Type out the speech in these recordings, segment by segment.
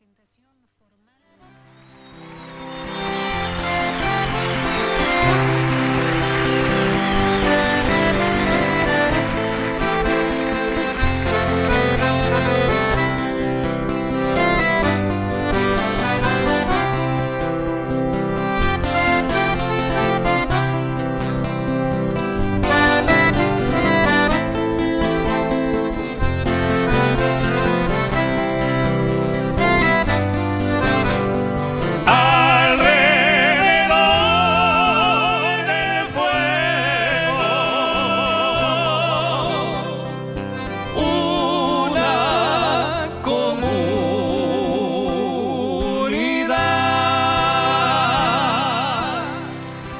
Alrededor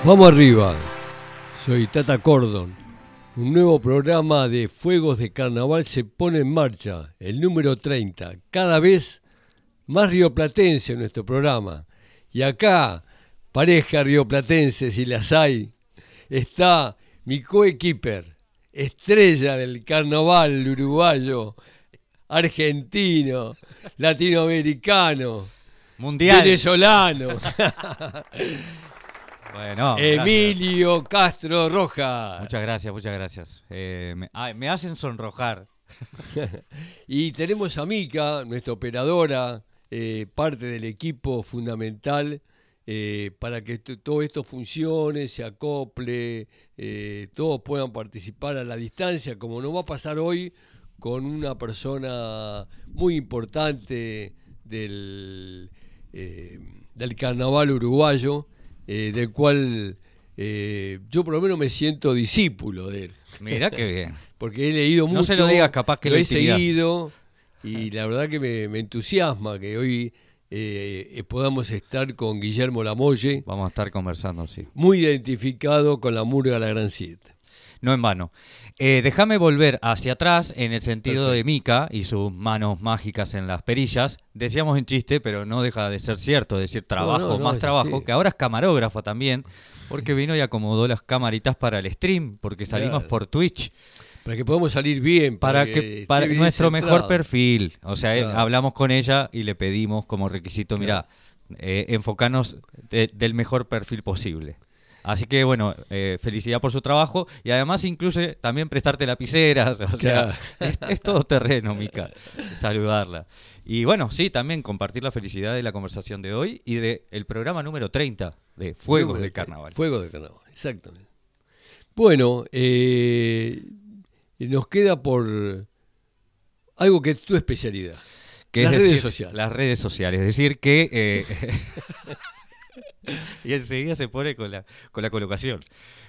Vamos arriba. Soy Tata Cordon. Un nuevo programa de Fuegos de Carnaval se pone en marcha, el número 30. Cada vez más rioplatense en nuestro programa. Y acá, pareja rioplatense, si las hay, está mi coequiper, estrella del carnaval uruguayo, argentino, latinoamericano, Mundial. venezolano. Bueno, gracias. Emilio Castro Roja. Muchas gracias, muchas gracias. Eh, me, ay, me hacen sonrojar. Y tenemos a Mica, nuestra operadora, eh, parte del equipo fundamental eh, para que todo esto funcione, se acople, eh, todos puedan participar a la distancia, como nos va a pasar hoy con una persona muy importante del, del carnaval uruguayo, eh, del cual eh, yo por lo menos me siento discípulo de él. Mira qué bien. Porque he leído No mucho. se lo digas, capaz que lo he intimidás. seguido y la verdad que me, me entusiasma que hoy eh, eh, podamos estar con Guillermo Lamolle, Vamos a estar conversando, sí. muy identificado con la murga La Gran Siete. No en vano. Eh, Déjame volver hacia atrás en el sentido de Mika y sus manos mágicas en las perillas. Decíamos en chiste, pero no deja de ser cierto, decir trabajo, no, no, más trabajo, que ahora es camarógrafa también, porque vino y acomodó las camaritas para el stream, porque salimos Claro. por Twitch. Para que podamos salir bien. Para que para nuestro mejor perfil. O sea, eh, hablamos con ella y le pedimos como requisito, mira, eh, enfocarnos de- del mejor perfil posible. Así que bueno, eh, felicidad por su trabajo y además incluye también prestarte lapiceras, o sea, es, es todo terreno, Mica, saludarla. Y bueno, sí, también compartir la felicidad de la conversación de hoy y del el programa número 30 de Fuegos de Carnaval. Fuegos de Carnaval, exactamente. Bueno, eh, nos queda por algo que es tu especialidad. que Las es redes decir, sociales. Las redes sociales. Es decir, que. eh, y enseguida se pone con la, con la colocación.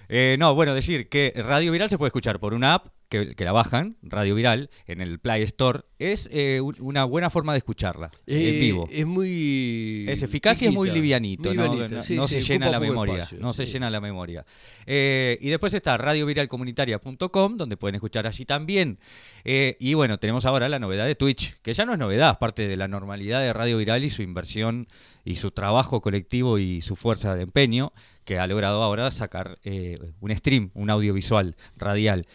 Eh, no, bueno, decir que Radio Viral se puede escuchar por una app que, que la bajan, Radio Viral, en el Play Store. Es eh, un- una buena forma de escucharla Eh, en vivo. Es muy. Es eficaz y es muy livianito, muy ¿no? livianita, No- sí, no sí, se llena la memoria, espacio, no se llena la memoria. Eh, y después está radioviralcomunitaria.com, donde pueden escuchar allí también. Eh, y bueno, tenemos ahora la novedad de Twitch, que ya no es novedad, parte de la normalidad de Radio Viral y su inversión y su trabajo colectivo y su fuerza de empeño, que ha logrado ahora sacar eh, un stream, un audiovisual radial.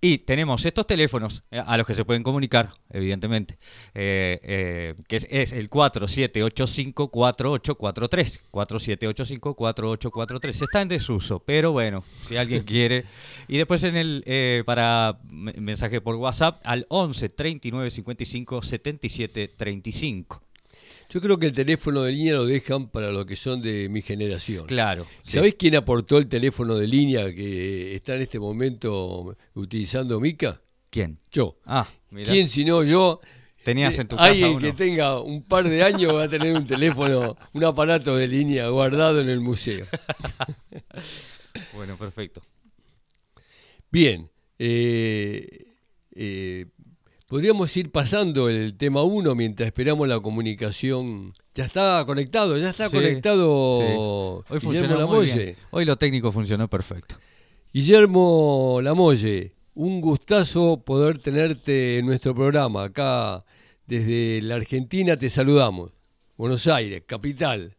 Y tenemos estos teléfonos eh, a los que se pueden comunicar, evidentemente, eh, eh, que es, es el 4785-4843. 4785-4843. Está en desuso, pero bueno, si alguien quiere. Y después en el eh, para me- mensaje por WhatsApp al 11 39 55 77 35. Yo creo que el teléfono de línea lo dejan para los que son de mi generación. Claro. sí. ¿Sabés quién aportó el teléfono de línea que está en este momento utilizando Mica? ¿Quién? Yo. Ah, mira. ¿Quién si no yo? Tenías en tu casa Alguien uno. que tenga un par de años va a tener un teléfono, un aparato de línea guardado en el museo. Bueno, perfecto. Bien. eh, eh, podríamos ir pasando el tema 1 mientras esperamos la comunicación. Ya está conectado, ya está Sí, conectado Hoy Guillermo muy Lamolle. bien. Hoy lo técnico funcionó perfecto. Guillermo Lamolle, un gustazo poder tenerte en nuestro programa. Acá desde la Argentina te saludamos. Buenos Aires, capital.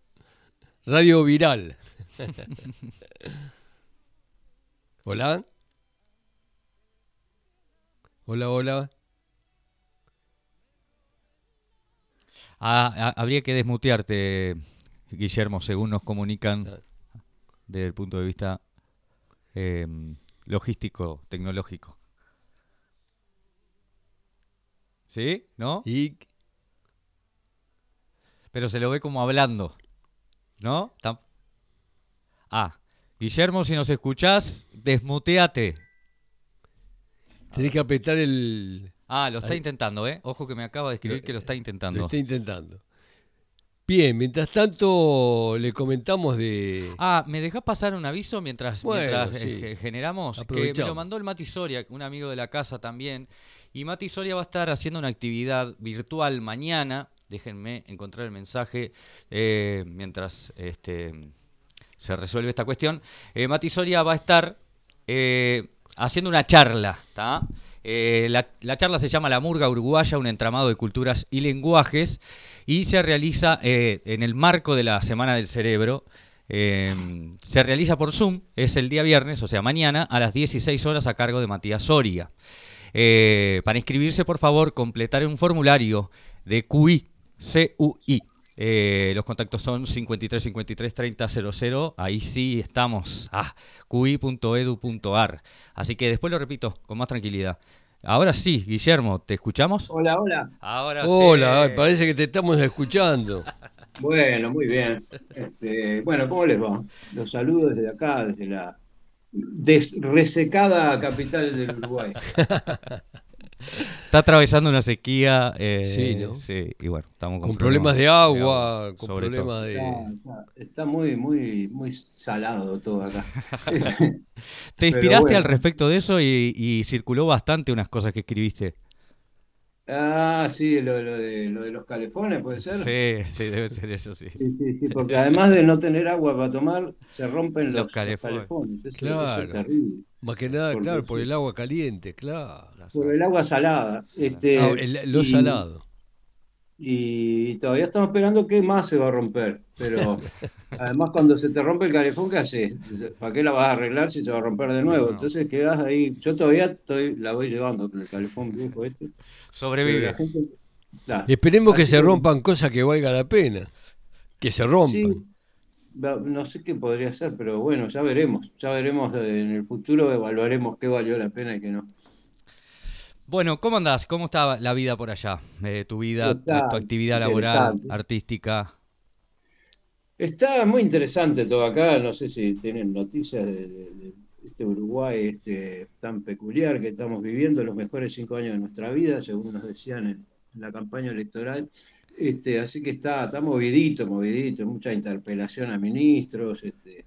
Radio Viral. Hola. Hola, hola. Ah, habría que desmutearte, Guillermo, según nos comunican desde el punto de vista eh, logístico, tecnológico. ¿Sí? ¿No? Y Pero se lo ve como hablando. ¿No? Ah, Guillermo, si nos escuchás, desmuteate. tenés que apretar el... Ah, lo está Ahí. intentando, ¿eh? Ojo que me acaba de escribir que lo está Lo intentando. está intentando. Bien, mientras tanto le comentamos de... Ah, ¿me dejás pasar un aviso mientras, Bueno, mientras sí. eh, ge- generamos? Que me lo mandó el Mati Soria, un amigo de la casa también. Y Mati Soria va a estar haciendo una actividad virtual mañana. Déjenme encontrar el mensaje eh, mientras este, se resuelve esta cuestión. Eh, Mati Soria va a estar eh, haciendo una charla, ¿tá? Eh, la, la charla se llama La Murga Uruguaya, un entramado de culturas y lenguajes, y se realiza eh, en el marco de la Semana del Cerebro. Eh, se realiza por Zoom, es el día viernes, o sea, mañana, a las 16 horas a cargo de Matías Soria. Eh, para inscribirse, por favor, completar un formulario de QI, CUI. Eh, los contactos son 53 53 30 00. Ahí sí estamos. Ah, qi.edu.ar. Así que después lo repito con más tranquilidad. Ahora sí, Guillermo, ¿te escuchamos? Hola, hola. Ahora Hola, sí. parece que te estamos escuchando. Bueno, muy bien. Este, bueno, ¿cómo les va? Los saludo desde acá, desde la desresecada capital del Uruguay. Está atravesando una sequía. eh, Sí, ¿no? sí, y bueno, estamos con, Con problemas de agua, con todo. problemas Está, de... está- está muy, muy, muy salado todo acá. ¿Te inspiraste bueno. al respecto de eso y, y circuló bastante unas cosas que escribiste? ah, sí, lo, lo de, lo de los calefones, ¿puede ser? Sí, sí, debe ser eso, sí. Sí, sí, sí, porque además de no tener agua para tomar, se rompen Los los, los calefones. calefones. Eso- eso Claro. es terrible. Más que nada, Porque claro, por el agua caliente, claro. Por el agua salada. Este, Ah, el- lo y- salado. Y todavía estamos esperando qué más se va a romper. Pero además cuando se te rompe el calefón, ¿qué haces? ¿Para qué la vas a arreglar si se va a romper de nuevo? No. Entonces quedas ahí. Yo todavía estoy, la voy llevando con el calefón viejo este. Sobrevive. gente-. Esperemos que se que- rompan cosas que valga la pena. Que se rompan. Sí, no sé qué podría ser, pero bueno, ya veremos. Ya veremos eh, en el futuro, evaluaremos qué valió la pena y qué no. Bueno, ¿cómo andás? ¿Cómo está la vida por allá? Eh, tu vida, tu, Está tu actividad laboral, artística. Está muy interesante todo acá, no sé si tienen noticias de, de- de este Uruguay este, tan peculiar que estamos viviendo, los mejores cinco años de nuestra vida, según nos decían en, en la campaña electoral. Este, así que está, está movidito, movidito, mucha interpelación a ministros, este,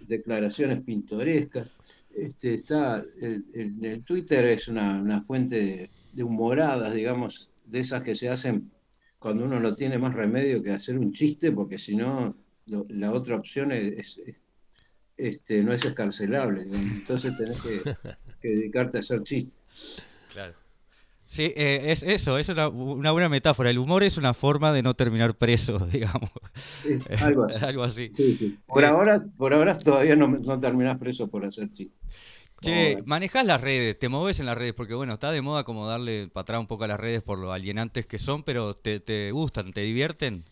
declaraciones pintorescas. Este, está, el, el- Twitter es una, una fuente de, humoradas, digamos, de esas que se hacen cuando uno no tiene más remedio que hacer un chiste, porque si no, la otra opción es, es- este, no es escarcelable. Entonces tenés que dedicarte a hacer chistes. Claro. Sí, eh, es eso, es una, una buena metáfora. El humor es una forma de no terminar preso, digamos. Algo así. Algo así. Sí, sí. Por, Eh, ahora, por ahora todavía no, no terminás preso por hacer chistes. Che, Joder. manejás las redes, te moves en las redes, porque bueno, está de moda como darle para atrás un poco a las redes por lo alienantes que son, pero te, te gustan, te divierten.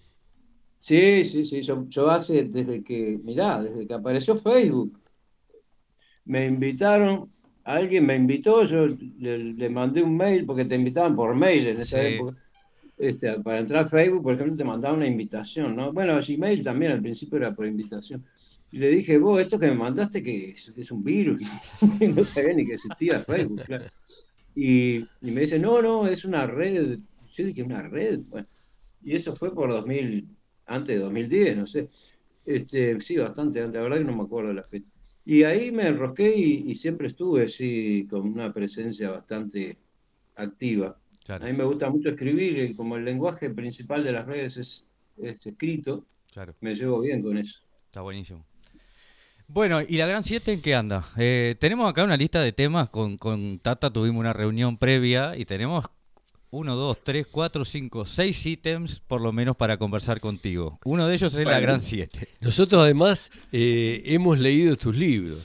Sí, sí, sí. Yo, yo hace, desde que, mirá, desde que apareció Facebook, me invitaron, alguien me invitó, yo le, le mandé un mail, porque te invitaban por mail en esa Sí. época. Este, para entrar a Facebook, por ejemplo, te mandaban una invitación, ¿no? Bueno, Gmail también al principio era por invitación. Y le dije, vos, esto que me mandaste que es, un virus. No sabía ni que existía Facebook, claro. Y, y me dice, no, no, es una red. Yo dije, una red. Bueno, y eso fue por 2000, antes de 2010, no sé. Este, sí, bastante antes, la verdad que no me acuerdo la fecha. Y ahí me enrosqué y, y siempre estuve, sí, con una presencia bastante activa. Claro, A mí me gusta mucho escribir, y como el lenguaje principal de las redes es, es escrito, claro, me llevo bien con eso. está buenísimo. Bueno, ¿y la Gran 7 en qué anda? Eh, tenemos acá una lista de temas, con, con Tata tuvimos una reunión previa y tenemos 1, 2, 3, 4, 5, 6 ítems por lo menos para conversar contigo. Uno de ellos es la. Gran 7. Nosotros además eh, hemos leído tus libros.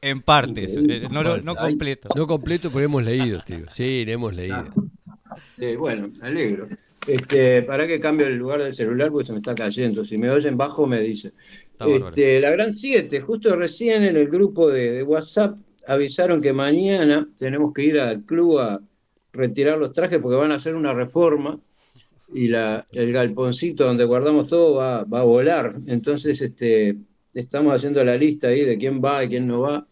En partes, eh, no, no completo. No completo, pero hemos leído, tío. Sí, hemos leído. Eh, bueno, me alegro. Este, para que cambie el lugar del celular porque se me está cayendo. Si me oyen bajo, me dicen. Este, la Gran 7, justo recién en el grupo de, de WhatsApp avisaron que mañana tenemos que ir al club a retirar los trajes porque van a hacer una reforma y la, el galponcito donde guardamos todo va, va a volar. Entonces, este, estamos haciendo la lista ahí de quién va y quién no va.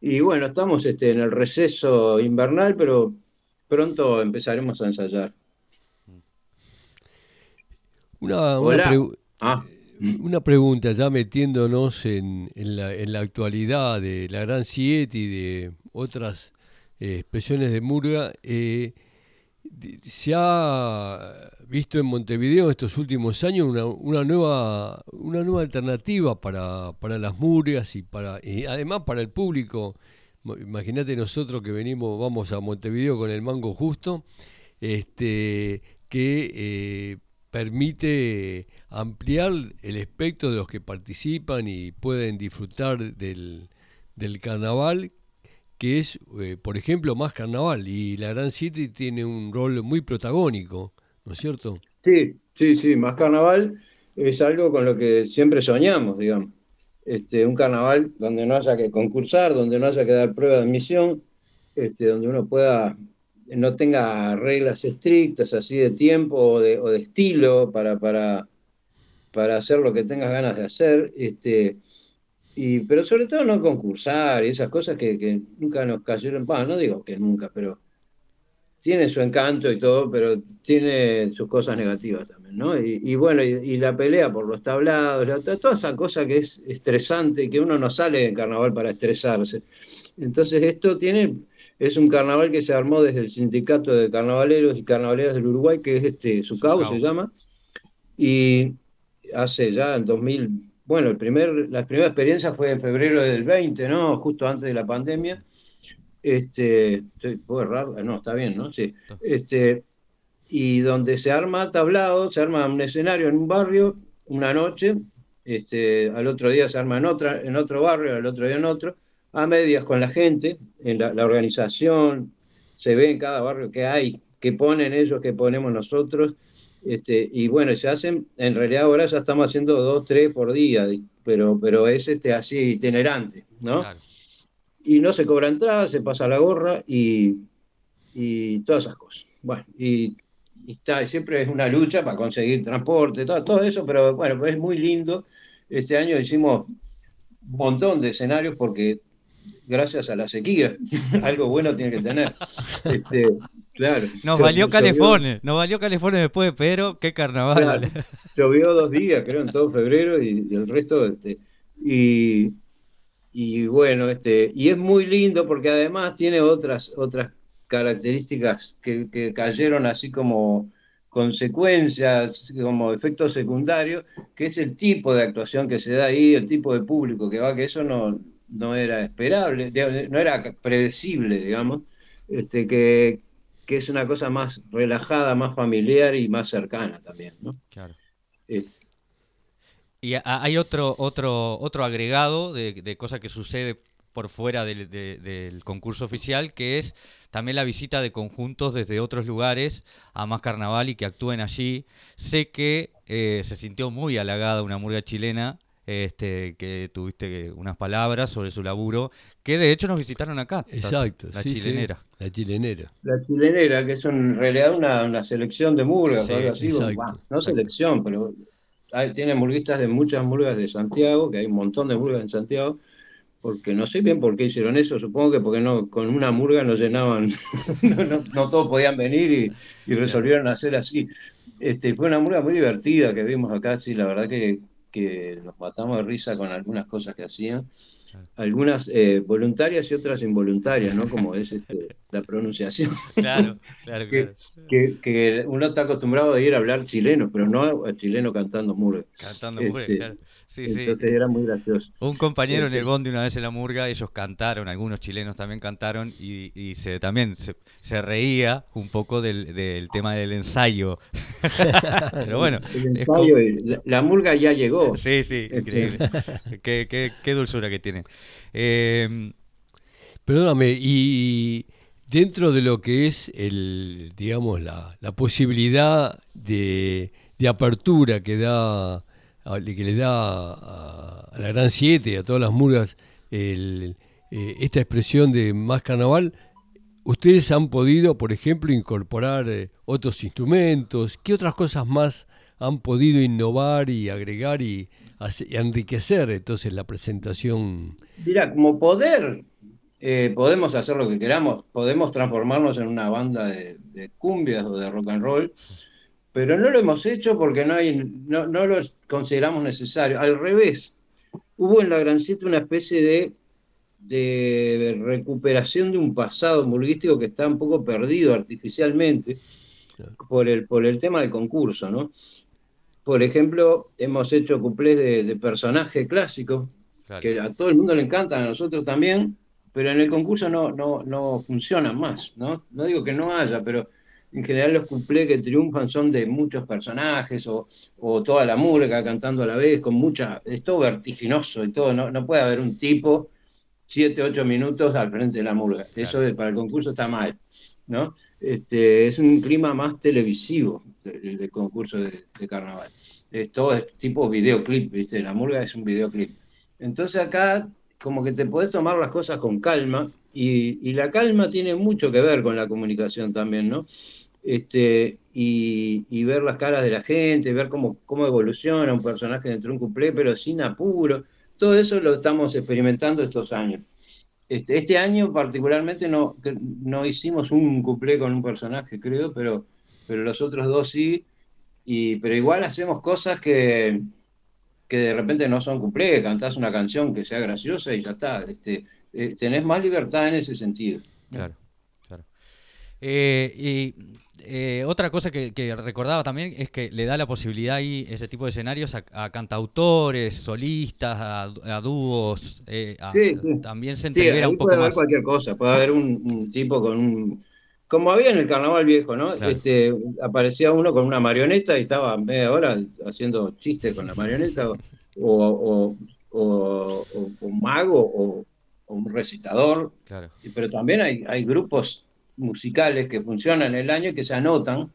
Y bueno, estamos este, en el receso invernal, pero pronto empezaremos a ensayar. Una, una pregu- Ah, Una pregunta, ya metiéndonos en, en la, en la actualidad de la Gran Siete y de otras eh, expresiones de Murga, eh, se ha visto en Montevideo en estos últimos años una, nueva, una nueva alternativa para, para las murgas y, para, y además para el público. Imagínate nosotros que venimos, vamos a Montevideo con el mango justo, este, que eh, permite ampliar el espectro de los que participan y pueden disfrutar del, del carnaval, que es, eh, por ejemplo, más carnaval. Y la Gran City tiene un rol muy protagónico, ¿no es cierto? sí, sí, sí, más carnaval es algo con lo que siempre soñamos, digamos. Este, un carnaval donde no haya que concursar, donde no haya que dar prueba de admisión, este, donde uno pueda, no tenga reglas estrictas así de tiempo o de, o de estilo para, para, para hacer lo que tengas ganas de hacer. Este, y, pero sobre todo no concursar y esas cosas que, que nunca nos cayeron, bueno, no digo que nunca, pero tiene su encanto y todo, pero tiene sus cosas negativas también, ¿no? Y, y bueno, y, y la pelea por los tablados, la- to- toda esa cosa que es estresante, y que uno no sale en carnaval para estresarse. Entonces esto tiene, es un carnaval que se armó desde el Sindicato de Carnavaleros y Carnavaleras del Uruguay, que es este, SUCAU Sucau. se llama, y hace ya en 2000, bueno, el primer, la primera experiencia fue en febrero del 20, ¿no? Justo antes de la pandemia. Este, ¿puedo errar? No, está bien, ¿no? Sí. Este, y donde se arma tablado, se arma un escenario en un barrio una noche, este, al otro día se arma en, otra, en otro barrio, al otro día en otro, a medias con la gente, en la, la organización, se ve en cada barrio que hay, que ponen ellos, que ponemos nosotros, este, y bueno, se hacen, en realidad ahora ya estamos haciendo dos, tres por día, pero, pero es este, así itinerante, ¿no? Claro. y no se cobra entrada, se pasa la gorra y, y todas esas cosas. Bueno, y, y está, siempre es una lucha para conseguir transporte, todo, todo eso, pero bueno, pues es muy lindo. Este año hicimos un montón de escenarios porque gracias a la sequía, algo bueno tiene que tener. Este, claro. Nos valió California, nos valió California después, pero qué carnaval. Claro. Llovió dos días, creo, en todo febrero y, y el resto, este, y, y bueno, este, y es muy lindo porque además tiene otras, otras características que, que cayeron así como consecuencias, como efectos secundarios, que es el tipo de actuación que se da ahí, el tipo de público que va, que eso no, no era esperable, no era predecible, digamos, este, que, que es una cosa más relajada, más familiar y más cercana también, ¿no? Claro. Eh, Y hay otro, otro, otro agregado de, de cosa que sucede por fuera del, de- del concurso oficial, que es también la visita de conjuntos desde otros lugares a Más Carnaval y que actúen allí. Sé que eh, se sintió muy halagada una murga chilena, este, que tuviste unas palabras sobre su laburo, que de hecho nos visitaron acá. Exacto, La sí, sí, chilenera. la chilenera. La chilenera, que es en realidad una, una selección de murgas Sí, o algo así, exacto, bah, no exacto. selección, pero hay- tiene murguistas de muchas murgas de Santiago, que hay un montón de murgas en Santiago, porque no sé bien por qué hicieron eso, supongo que porque no, con una murga no llenaban, no, no- no todos podían venir y, y resolvieron hacer así. Este, fue una murga muy divertida que vimos acá, sí, la verdad que, que nos matamos de risa con algunas cosas que hacían. Algunas eh, voluntarias y otras involuntarias, ¿no? Como es este, la pronunciación. Claro, claro, Que- claro. que, que uno está acostumbrado a ir a hablar chileno, pero no a chileno cantando murga. Cantando Este, murga, claro. Sí, sí. Entonces era muy gracioso. Un compañero en el Este- bondi una vez en la murga, ellos cantaron, algunos chilenos también cantaron y, y se también se, se reía un poco del, del tema del ensayo. Pero bueno, El ensayo y la, la murga ya llegó. sí, sí, increíble. qué, qué- qué dulzura que tiene. Eh, Perdóname, y dentro de lo que es el, digamos, la, posibilidad de, de apertura que da que le da a, la Gran Siete, a todas las murgas, eh, esta expresión de más carnaval, ustedes han podido, por ejemplo, incorporar eh, otros instrumentos. ¿Qué otras cosas más han podido innovar y agregar y, enriquecer entonces la presentación? Mira, como poder, eh, podemos hacer lo que queramos, podemos transformarnos en una banda de, de, cumbias o de rock and roll, pero no lo hemos hecho porque no, hay, no, no lo consideramos necesario. Al revés, hubo en la Gran Siete una especie de de recuperación de un pasado murguístico que está un poco perdido artificialmente por el, por el tema del concurso, ¿no? Por ejemplo, hemos hecho cuplés de, de personaje clásico, que a todo el mundo le encantan, a nosotros también, pero en el concurso no, no, no funcionan más, ¿no? No digo que no haya, pero en general los cuplés que triunfan son de muchos personajes o, o toda la murga cantando a la vez, con mucha... Es todo vertiginoso y todo, no, no puede haber un tipo 7, 8 minutos al frente de la murga. Eso para el concurso está mal, ¿no? Este, es un clima más televisivo el de, concurso de, carnaval. Es todo es tipo videoclip, ¿viste? La murga es un videoclip. Entonces acá como que te puedes tomar las cosas con calma y, la calma tiene mucho que ver con la comunicación también, ¿no? Este, y, ver las caras de la gente, ver cómo, cómo evoluciona un personaje dentro de un cuplé, pero sin apuro. Todo eso lo estamos experimentando estos años. Este, este año particularmente no, no hicimos un cuplé con un personaje, creo, pero, pero los otros dos sí. Y, pero igual hacemos cosas que, que de repente no son cuplé, cantás una canción que sea graciosa y ya está. Este, eh, tenés más libertad en ese sentido. Claro. Eh, y eh, otra cosa que, recordaba también es que le da la posibilidad ahí ese tipo de escenarios a, cantautores, solistas, a, dúos, eh, también se entrevera un poco puede haber cualquier cosa, puede haber un, tipo con un... Como había en el carnaval viejo, ¿no? Este, aparecía uno con una marioneta y estaba media hora haciendo chistes con la marioneta, o, un mago, o, un recitador. Pero también hay, hay grupos musicales que funcionan el año que se anotan,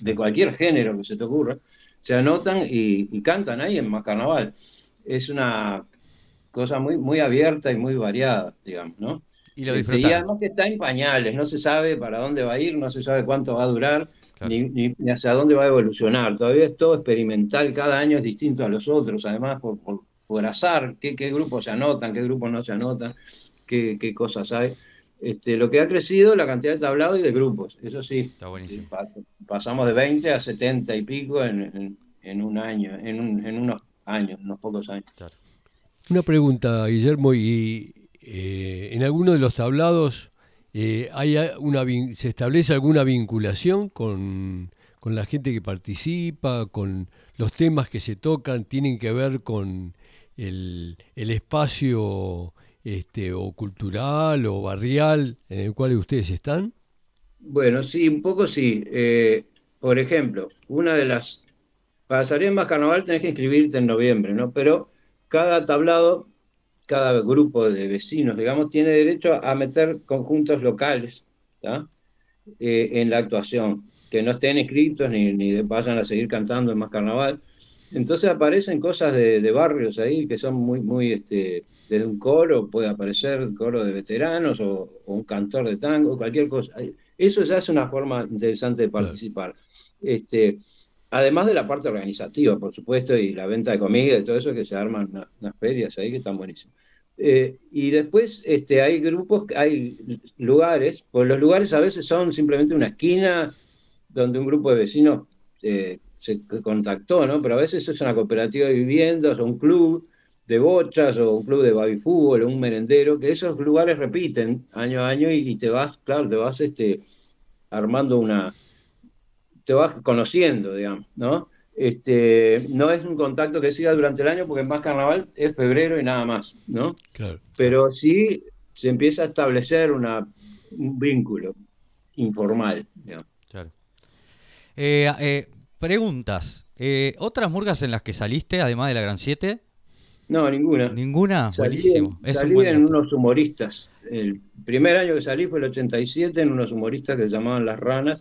de cualquier género que se te ocurra, se anotan y, cantan ahí en más carnaval. Es una cosa muy, muy abierta y muy variada, digamos, ¿no? Y, lo este, además que está en pañales, no se sabe para dónde va a ir, no se sabe cuánto va a durar, ni, hacia dónde va a evolucionar. Todavía es todo experimental, cada año es distinto a los otros, además por, por, azar, qué, qué, grupos se anotan, qué grupos no se anotan, qué, qué cosas hay. Este, lo que ha crecido la cantidad de tablados y de grupos, eso sí. Está buenísimo. Pasamos de 20 a 70 y pico en, un año, en, unos años, unos pocos años. Una pregunta, Guillermo, y eh, en alguno de los tablados eh, hay una, se establece alguna vinculación con, con la gente que participa, con los temas que se tocan, tienen que ver con el, el espacio este, o cultural o barrial en el cual ustedes están? Bueno, sí, un poco sí. Eh, por ejemplo, una de las... Para salir en más carnaval tenés que inscribirte en noviembre, ¿no? Pero cada tablado, cada grupo de vecinos, digamos, tiene derecho a meter conjuntos locales eh, en la actuación, que no estén inscritos ni, ni vayan a seguir cantando en más carnaval. Entonces aparecen cosas de, barrios ahí que son muy, muy, este, desde un coro puede aparecer un coro de veteranos o, un cantor de tango, cualquier cosa. Eso ya es una forma interesante de participar. Este, además de la parte organizativa, por supuesto, y la venta de comida y todo eso, que se arman unas, ferias ahí que están buenísimas. Eh, y después este, hay grupos, hay lugares, pues los lugares a veces son simplemente una esquina donde un grupo de vecinos eh, se contactó, ¿no? Pero a veces es una cooperativa de viviendas o un club de bochas o un club de baby fútbol o un merendero, que esos lugares repiten año a año y, te vas, claro, te vas este, armando una, te vas conociendo, digamos, ¿no? Este, no es un contacto que siga durante el año porque más carnaval es febrero y nada más, ¿no? Claro. Pero sí se empieza a establecer una, un vínculo informal, digamos. Claro. Eh, eh, Preguntas. Eh, ¿Otras murgas en las que saliste, además de la Gran 7? No, ninguna. ¿Ninguna? Salí, Buenísimo. un salí buen en dato. unos humoristas. El primer año que salí fue el 87 en unos humoristas que se llamaban Las Ranas,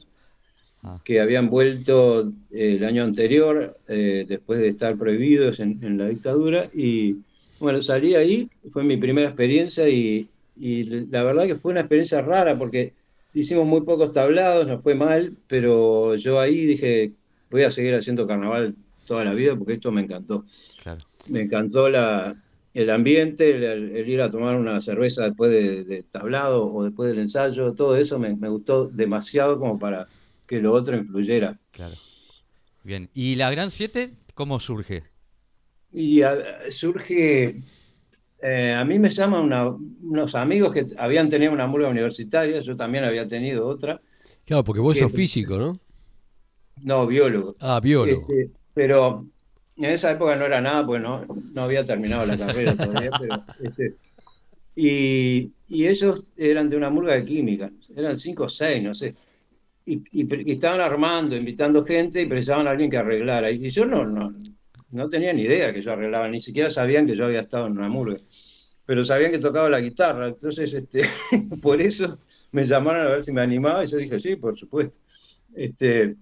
Ah. que habían vuelto eh, el año anterior, eh, después de estar prohibidos en, en la dictadura. Y bueno, salí ahí, fue mi primera experiencia y, y la verdad que fue una experiencia rara porque hicimos muy pocos tablados, nos fue mal, pero yo ahí dije, voy a seguir haciendo carnaval toda la vida porque esto me encantó Claro. me encantó la, el ambiente, el, el ir a tomar una cerveza después de, de tablado o después del ensayo, todo eso me, me gustó demasiado como para que lo otro influyera. Claro. Bien. ¿Y la Gran 7 cómo surge? Y a- surge, eh, a mí me llaman una- unos amigos que habían tenido una murga universitaria, yo también había tenido otra, Claro, porque vos sos físico, ¿no? No, biólogo. Ah, biólogo. Este, pero en esa época no era nada, porque no, no había terminado la carrera todavía. Pero, este, y, y ellos eran de una murga de química, eran cinco o seis, no sé. Y, y y estaban armando, invitando gente y precisaban a alguien que arreglara. Y yo no, no, no tenía ni idea que yo arreglaba, ni siquiera sabían que yo había estado en una murga. Pero sabían que tocaba la guitarra, entonces este, por eso me llamaron a ver si me animaba y yo dije, sí, por supuesto. Este,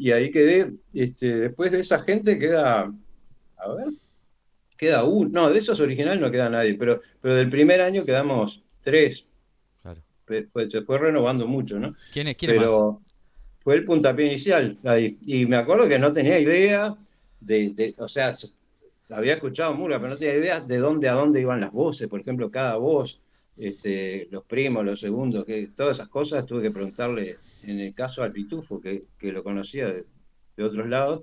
y ahí quedé, este, después de esa gente queda, a ver, queda uno, no, de esos originales no queda nadie, pero, pero del primer año quedamos tres, Claro. Pues se fue renovando mucho, ¿no? ¿Quién es, quién más? Pero fue el puntapié inicial ahí. Y me acuerdo que no tenía idea de, de- o sea, había escuchado Murga, pero no tenía idea de dónde a dónde iban las voces, por ejemplo, cada voz, este, los primos, los segundos, que todas esas cosas tuve que preguntarle, en el caso al Pitufo, que, que lo conocía de, de otros lados,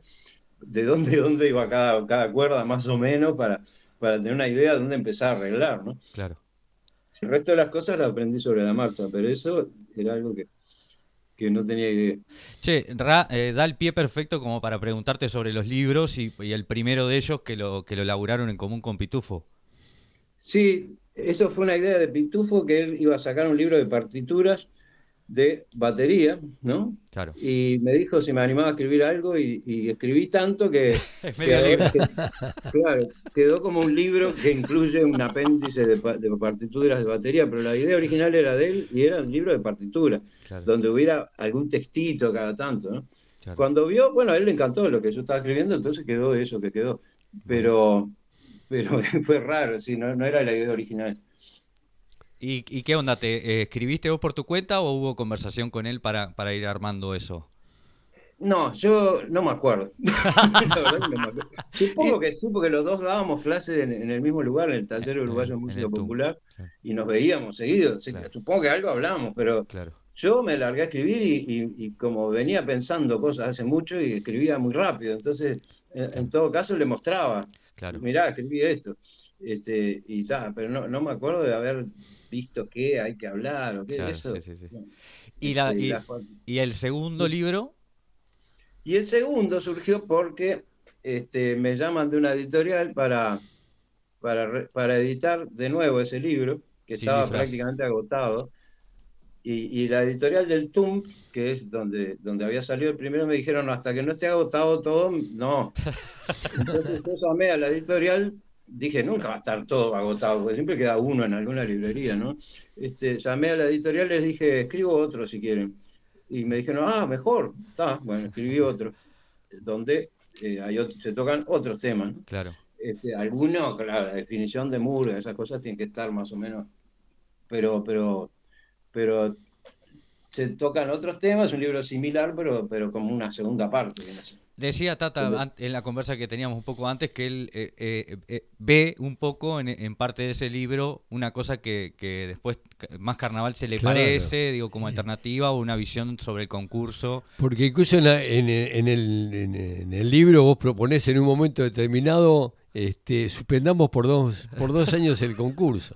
de dónde, dónde iba cada, cada cuerda más o menos para, para tener una idea de dónde empezar a arreglar, ¿no? Claro. El resto de las cosas las aprendí sobre la marcha, pero eso era algo que, que no tenía idea. Che, Ra, eh, da el pie perfecto como para preguntarte sobre los libros y, y el primero de ellos que lo, que lo laburaron en común con Pitufo. Sí, eso fue una idea de Pitufo, que él iba a sacar un libro de partituras de batería, ¿no? Claro. Y me dijo si me animaba a escribir algo y, y escribí tanto que, Es medio quedó, libro. que- claro, quedó como un libro que incluye un apéndice de, de partituras de batería, pero la idea original era de él y era un libro de partituras, Claro, donde hubiera algún textito cada tanto, ¿no? claro. Cuando vio, bueno, a él le encantó lo que yo estaba escribiendo, entonces quedó eso que quedó. Pero, pero fue raro, sí, no, no era la idea original. ¿Y, y qué onda? ¿Te eh, escribiste vos por tu cuenta o hubo conversación con él para, para ir armando eso? No, yo no me acuerdo. La verdad que no me acuerdo. Supongo que sí, porque los dos dábamos clases en, en el mismo lugar, en el Taller En- Uruguayo de Música Popular, claro. y nos veíamos seguido. Sí, Claro. Supongo que algo hablábamos, pero Claro. yo me largué a escribir y, y- y como venía pensando cosas hace mucho y escribía muy rápido, entonces en, en todo caso le mostraba, Claro. mirá, escribí esto. Este, y ta, pero no, no me acuerdo de haber visto qué hay que hablar o qué Claro, eso. sí, sí. Y, la, Este, y, las- y el segundo libro, Y el segundo surgió porque este, me llaman de una editorial para, para, para editar de nuevo ese libro, que estaba prácticamente agotado. Y, y la editorial del TUM, que es donde, donde había salido el primero, me dijeron, "No, hasta que no esté agotado todo, no. Entonces yo llamé a la editorial, dije, nunca va a estar todo agotado, porque siempre queda uno en alguna librería, ¿no? Este, llamé a la editorial, les dije, escribo otro si quieren. Y me dijeron, ah, mejor, está, bueno, escribí otro, donde eh, hay otro- se tocan otros temas, ¿no? claro. Este, algunos, claro, la definición de murga, esas cosas tienen que estar más o menos, pero, pero, pero se tocan otros temas, un libro similar, pero, pero como una segunda parte. ser. Decía Tata en la conversa que teníamos un poco antes que él eh, eh, eh, ve un poco en, en parte de ese libro una cosa que, que después más carnaval se le Claro. parece, digo, como alternativa o una visión sobre el concurso. Porque incluso en, la- en el, en el- en- en el libro vos proponés en un momento determinado, este, suspendamos por dos, por dos años el concurso.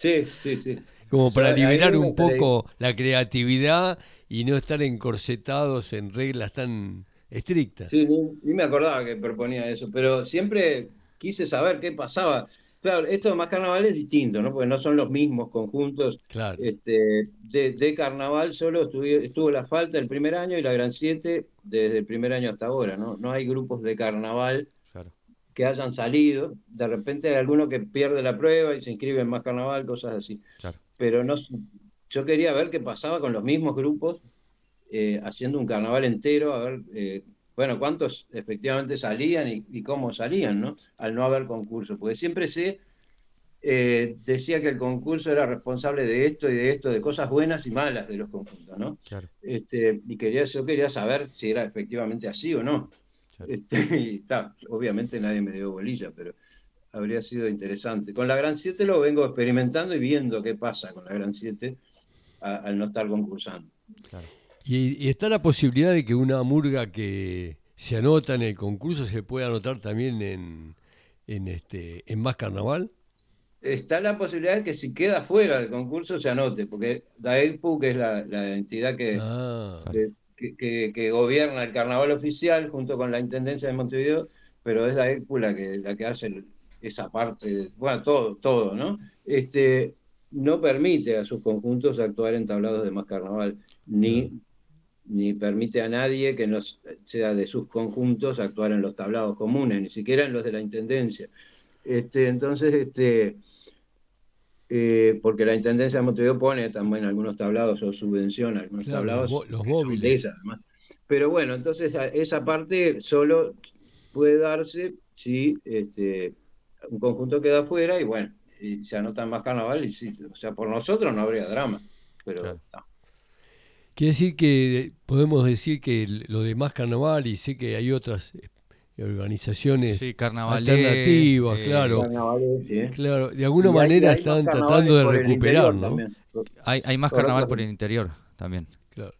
Sí, sí, sí. Como para liberar un poco la creatividad y no estar encorsetados en reglas tan estrictas. Sí, ni, ni me acordaba que proponía eso, pero siempre quise saber qué pasaba. Claro, esto de más carnaval es distinto, ¿no? Porque no son los mismos conjuntos. Claro. Este, de, de carnaval solo estuvo la falta el primer año y la Gran 7 desde el primer año hasta ahora, ¿no? No hay grupos de carnaval Claro. que hayan salido. De repente hay alguno que pierde la prueba y se inscribe en más carnaval, cosas así. Pero no, yo quería ver qué pasaba con los mismos grupos eh, haciendo un carnaval entero, a ver, eh, bueno, cuántos efectivamente salían y, cómo salían, ¿no? Al no haber concurso. Porque siempre se eh, decía que el concurso era responsable de esto y de esto, de cosas buenas y malas de los conjuntos, ¿no? Este, y quería, yo quería saber si era efectivamente así o no. Este, y obviamente nadie me dio bolilla, pero habría sido interesante. Con la Gran 7 lo vengo experimentando y viendo qué pasa con la Gran 7 al no estar concursando. ¿Y, está la posibilidad de que una murga que se anota en el concurso se pueda anotar también en, en, este, en más carnaval? Está la posibilidad de que si queda fuera del concurso se anote, porque la EIPU, que es la, entidad ah. que, que, gobierna el carnaval oficial junto con la Intendencia de Montevideo, pero es la EIPU la que, la que hace esa parte, bueno, todo, todo, ¿no? Este, no permite a sus conjuntos actuar en tablados de más carnaval, ni, ni permite a nadie que no sea de sus conjuntos actuar en los tablados comunes, ni siquiera en los de la Intendencia. Este, entonces, este, eh, porque la Intendencia de Montevideo pone también algunos tablados o subvenciona algunos tablados. Los, móviles. Pero bueno, entonces esa parte solo puede darse si este, un conjunto queda fuera y bueno, y se anotan más carnaval y sí, o sea, por nosotros no habría drama. Pero Quiere decir que podemos decir que lo de más carnaval y sé que hay otras organizaciones alternativas, eh, claro. Claro, de alguna manera están tratando de recuperar, ¿no? Hay, hay más carnaval por el interior también. Claro.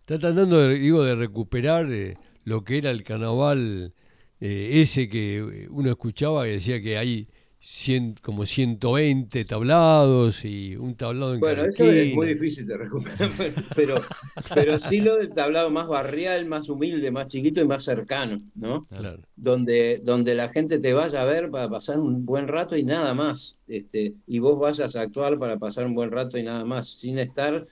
Están tratando, de, digo, de recuperar eh, lo que era el carnaval eh, ese que uno escuchaba y decía que hay como 120 tablados y un tablado en Bueno, eso es muy difícil de recuperar, pero, pero sí lo del tablado más barrial, más humilde, más chiquito y más cercano, ¿no? Claro. Donde, donde la gente te vaya a ver para pasar un buen rato y nada más. Este, y vos vayas a actuar para pasar un buen rato y nada más, sin estar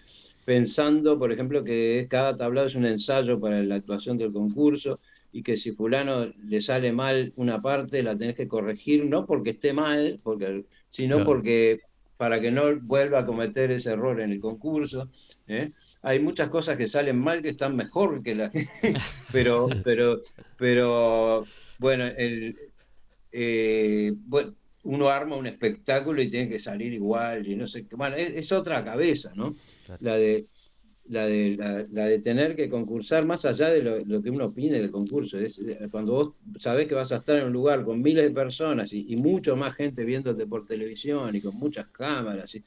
pensando, por ejemplo, que cada tablado es un ensayo para la actuación del concurso y que si fulano le sale mal una parte la tenés que corregir, no porque esté mal, porque, sino porque para que no vuelva a cometer ese error en el concurso. ¿eh? Hay muchas cosas que salen mal que están mejor que la pero, pero, pero bueno, el, eh, bueno, uno arma un espectáculo y tiene que salir igual y no sé Bueno, es, es otra cabeza, ¿no? La de la de, la, de tener que concursar más allá de lo, que uno opine del concurso. Es, cuando vos sabés que vas a estar en un lugar con miles de personas y, mucho más gente viéndote por televisión y con muchas cámaras y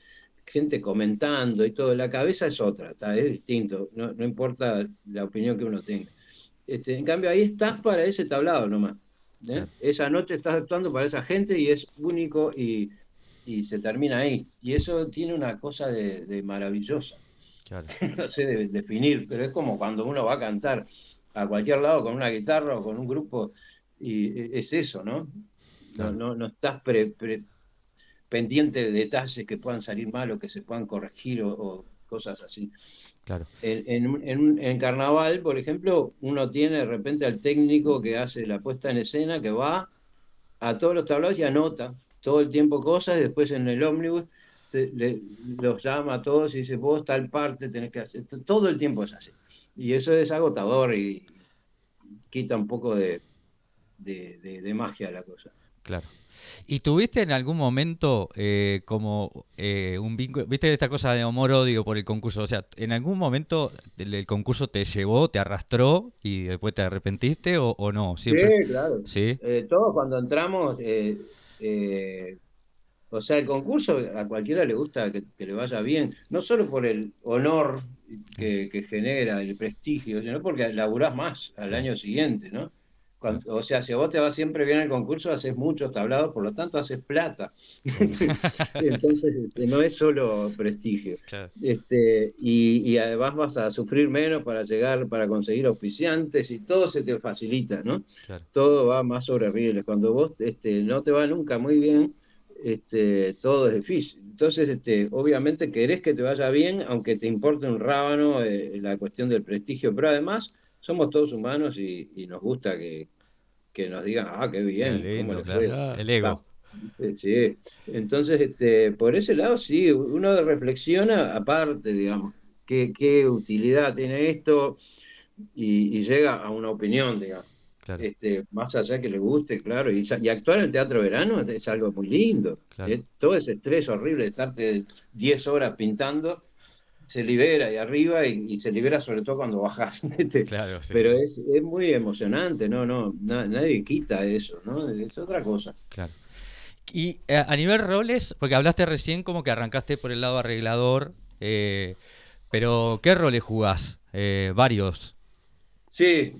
gente comentando y todo, la cabeza es otra, está, es distinto, no, no importa la opinión que uno tenga. Este, en cambio, ahí estás para ese tablado nomás. ¿eh? Esa noche estás actuando para esa gente y es único y, y se termina ahí. Y eso tiene una cosa de, de maravillosa. no sé definir, pero es como cuando uno va a cantar a cualquier lado con una guitarra o con un grupo, y e, es eso, ¿no? No, no, estás pendiente de detalles que puedan salir mal o que se puedan corregir o, cosas así. Claro. En, en, en, carnaval, por ejemplo, uno tiene de repente al técnico que hace la puesta en escena, que va a todos los tablados y anota todo el tiempo cosas, después en el ómnibus los llama a todos y dice, vos tal parte tenés que hacer, todo el tiempo es así. Y eso es agotador y quita un poco de, de, magia a la cosa. Claro. ¿Y tuviste en algún momento eh, como eh, un vínculo, viste esta cosa de amor-odio por el concurso? O sea, ¿en algún momento el, concurso te llevó, te arrastró y después te arrepentiste o, no? ¿Siempre? Sí, claro. ¿Sí? Eh, todos cuando entramos o sea, el concurso a cualquiera le gusta que, le vaya bien, no solo por el honor que, genera, el prestigio, sino porque laburás más al año siguiente, ¿no? o sea, si a vos te va siempre bien el concurso, haces muchos tablados, por lo tanto haces plata. Entonces, este, no es solo prestigio. Este, y, además vas a sufrir menos para llegar, para conseguir auspiciantes y todo se te facilita, ¿no? Todo va más sobre rieles. Cuando vos este, no te va nunca muy bien, este, todo es difícil. Entonces, este, obviamente querés que te vaya bien, aunque te importe un rábano eh, la cuestión del prestigio, pero además somos todos humanos y, nos gusta que, que nos digan, ah, qué bien, Qué lindo, cómo le claro. El ego. Sí, sí. Entonces, este, por ese lado, sí, uno reflexiona aparte, digamos, qué, qué utilidad tiene esto y, y llega a una opinión, digamos. Claro, Este, más allá que le guste, claro, y, y actuar en teatro verano es algo muy lindo. Claro. Eh, Todo ese estrés horrible de estarte 10 horas pintando se libera ahí arriba y, y se libera sobre todo cuando bajas. claro, sí, Pero sí, es, es muy emocionante, no, no, na- nadie quita eso, ¿no? Es otra cosa. claro. Y eh, a nivel roles, porque hablaste recién como que arrancaste por el lado arreglador, eh, pero ¿qué roles jugás? Eh, varios. Sí,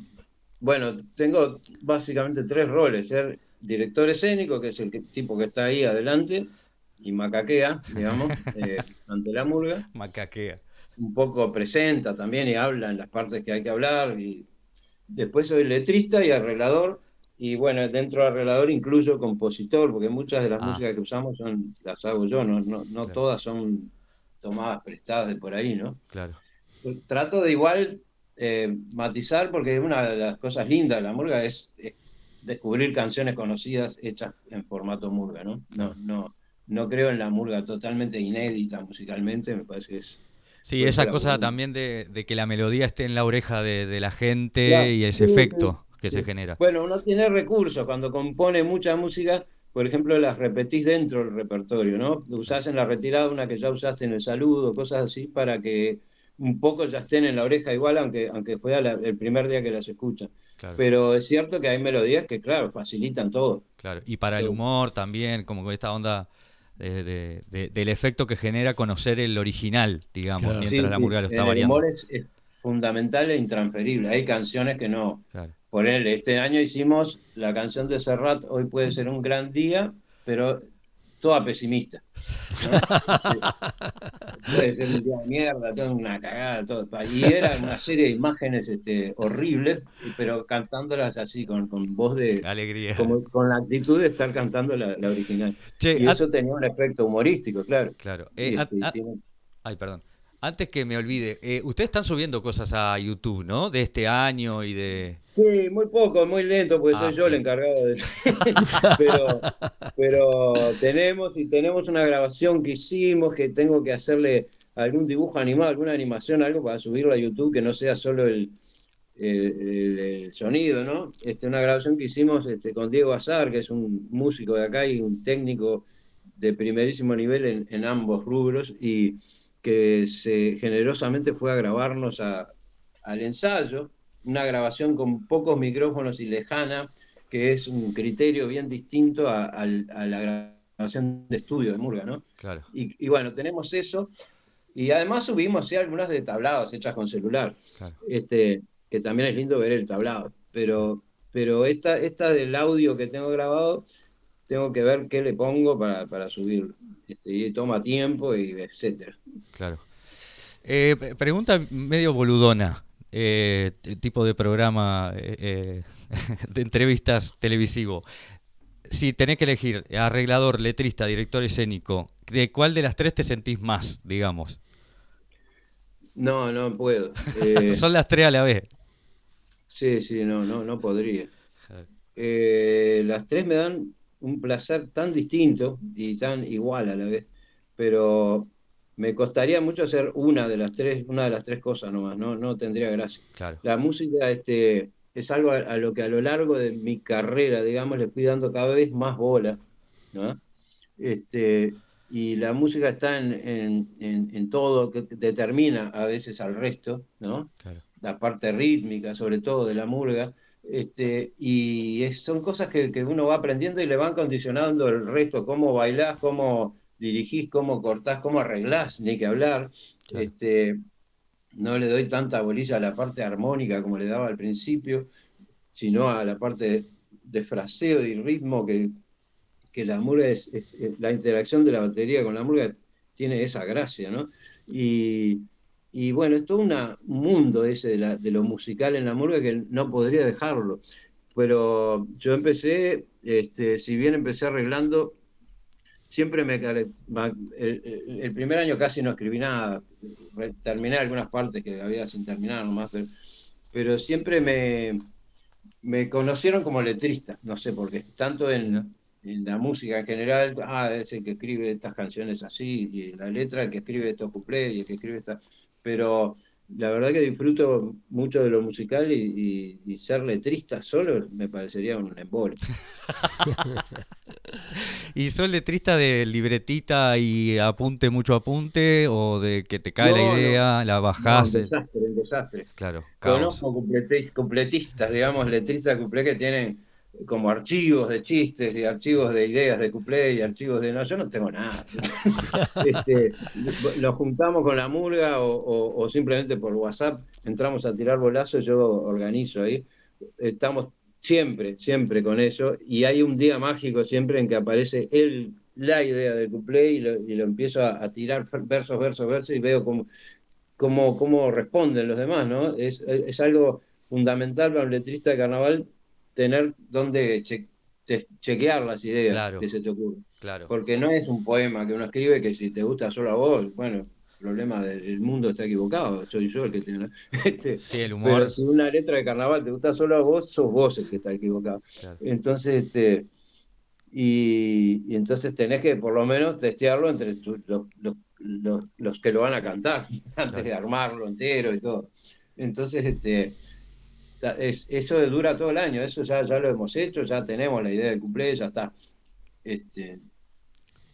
bueno, tengo básicamente tres roles. Ser director escénico, que es el que- tipo que está ahí adelante y macaquea, digamos, eh, ante la murga. Macaquea. Un poco presenta también y habla en las partes que hay que hablar. Y después soy letrista y arreglador. Y bueno, dentro del arreglador incluyo compositor, porque muchas de las Ah. músicas que usamos son, las hago yo, no, no, no Claro. todas son tomadas prestadas de por ahí, ¿no? Claro, Trato de igual eh, matizar porque una de las cosas lindas de la murga es, es descubrir canciones conocidas hechas en formato murga, ¿no? No, no, no creo en la murga totalmente inédita musicalmente, me parece que es... Sí, esa cosa también de, de que la melodía esté en la oreja de, de la gente Claro, y ese sí, efecto que sí. se genera. Bueno, uno tiene recursos cuando compone mucha música, por ejemplo, las repetís dentro del repertorio, ¿no? Usás en la retirada una que ya usaste en el saludo, cosas así, para que un poco ya estén en la oreja igual, aunque, aunque fuera la- el primer día que las escuchan. Claro, Pero es cierto que hay melodías que, claro, facilitan todo. claro. Y para el humor también, como con esta onda de- de- de- del efecto que genera conocer el original, digamos, Claro. mientras Sí, la murga lo está el variando. humor es, es fundamental e intransferible. Hay canciones que no. Claro. Por él, este año hicimos la canción de Serrat, Hoy puede ser un gran día, pero toda pesimista. ¿no? puede ser un día de mierda, toda una cagada, todo. Y era una serie de imágenes este, horribles, pero cantándolas así, con, con voz de. Alegría. Como, con la actitud de estar cantando la, la original. Che, Y eso tenía un efecto humorístico, claro. claro. Eh, este, tiene- ay, perdón. Antes que me olvide, eh, ustedes están subiendo cosas a YouTube, ¿no? De este año y de... Sí, muy poco, muy lento, porque Ah, soy yo el encargado de... pero, pero tenemos y tenemos una grabación que hicimos que tengo que hacerle algún dibujo animado, alguna animación, algo para subirlo a YouTube que no sea solo el, el, el- el sonido, ¿no? Este, una grabación que hicimos este, con Diego Azar, que es un músico de acá y un técnico de primerísimo nivel en, en ambos rubros y que se generosamente fue a grabarnos a- al ensayo, una grabación con pocos micrófonos y lejana, que es un criterio bien distinto a, la grabación de estudio de Murga, ¿no? Claro. Y, y bueno, tenemos eso. Y además subimos sí, algunas de tablados hechas con celular, Claro. este, que también es lindo ver el tablado. Pero, pero esta, esta del audio que tengo grabado, tengo que ver qué le pongo para, para subirlo. Este, y toma tiempo y etcétera. Claro. Eh, pregunta medio boludona, eh, tipo de programa eh, de entrevistas televisivo. Si tenés que elegir arreglador, letrista, director escénico, ¿de cuál de las tres te sentís más, digamos? No, no puedo. Son las tres a la vez. Sí, sí, no, no, no podría. Las tres me dan un placer tan distinto y tan igual a la vez, pero me costaría mucho hacer una de las tres, una de las tres cosas nomás, no, no tendría gracia. Claro. La música este, es algo a, a lo que a lo largo de mi carrera, digamos, le fui dando cada vez más bola, ¿no? Este, y la música está en, en- en- en todo, que determina a veces al resto, ¿no? Claro. la parte rítmica, sobre todo de la murga, este, y es- son cosas que, que uno va aprendiendo y le van condicionando el resto, cómo bailás, cómo dirigís, cómo cortás, cómo arreglás, ni que hablar. Claro. Este, no le doy tanta bolilla a la parte armónica como le daba al principio, sino a la parte de fraseo y ritmo que, que la murga es, es- es- la interacción de la batería con la murga tiene esa gracia, ¿no? Y, y bueno, es todo una- un mundo ese de, la- de lo musical en la murga que no podría dejarlo. Pero yo empecé, este, si bien empecé arreglando, siempre me... El, el- primer año casi no escribí nada, terminé algunas partes que había sin terminar nomás, pero, pero siempre me, me conocieron como letrista, no sé por qué, tanto en, en la música en general, ah, es el que escribe estas canciones así, y la letra el que escribe estos cuplés y el que escribe estas, pero la verdad que disfruto mucho de lo musical y, ser letrista solo me parecería un embole. ¿Y sos letrista de libretita y apunte mucho apunte o de que te cae la idea, la bajás? un desastre, un desastre. Claro, Conozco completistas, digamos, letristas que tienen como archivos de chistes y archivos de ideas de cuplé y archivos de... No, yo no tengo nada. este, lo juntamos con la murga o, simplemente por WhatsApp entramos a tirar bolazos, yo organizo ahí. Estamos siempre, siempre con eso y hay un día mágico siempre en que aparece él, la idea del cuplé y lo, empiezo a, tirar versos, versos, versos y veo cómo, cómo, cómo responden los demás, ¿no? Es, es algo fundamental para un letrista de carnaval tener donde chequear las ideas que se te ocurren. Claro. Porque no es un poema que uno escribe que si te gusta solo a vos, bueno, el problema del mundo está equivocado, soy yo el que tiene. Este, sí, el humor. Pero si una letra de carnaval te gusta solo a vos, sos vos el que está equivocado. Entonces, este, y, entonces tenés que por lo menos testearlo entre los, que lo van a cantar, antes de armarlo entero y todo. Entonces, este, es, eso dura todo el año, eso ya, ya lo hemos hecho, ya tenemos la idea del cumple, ya está. Este,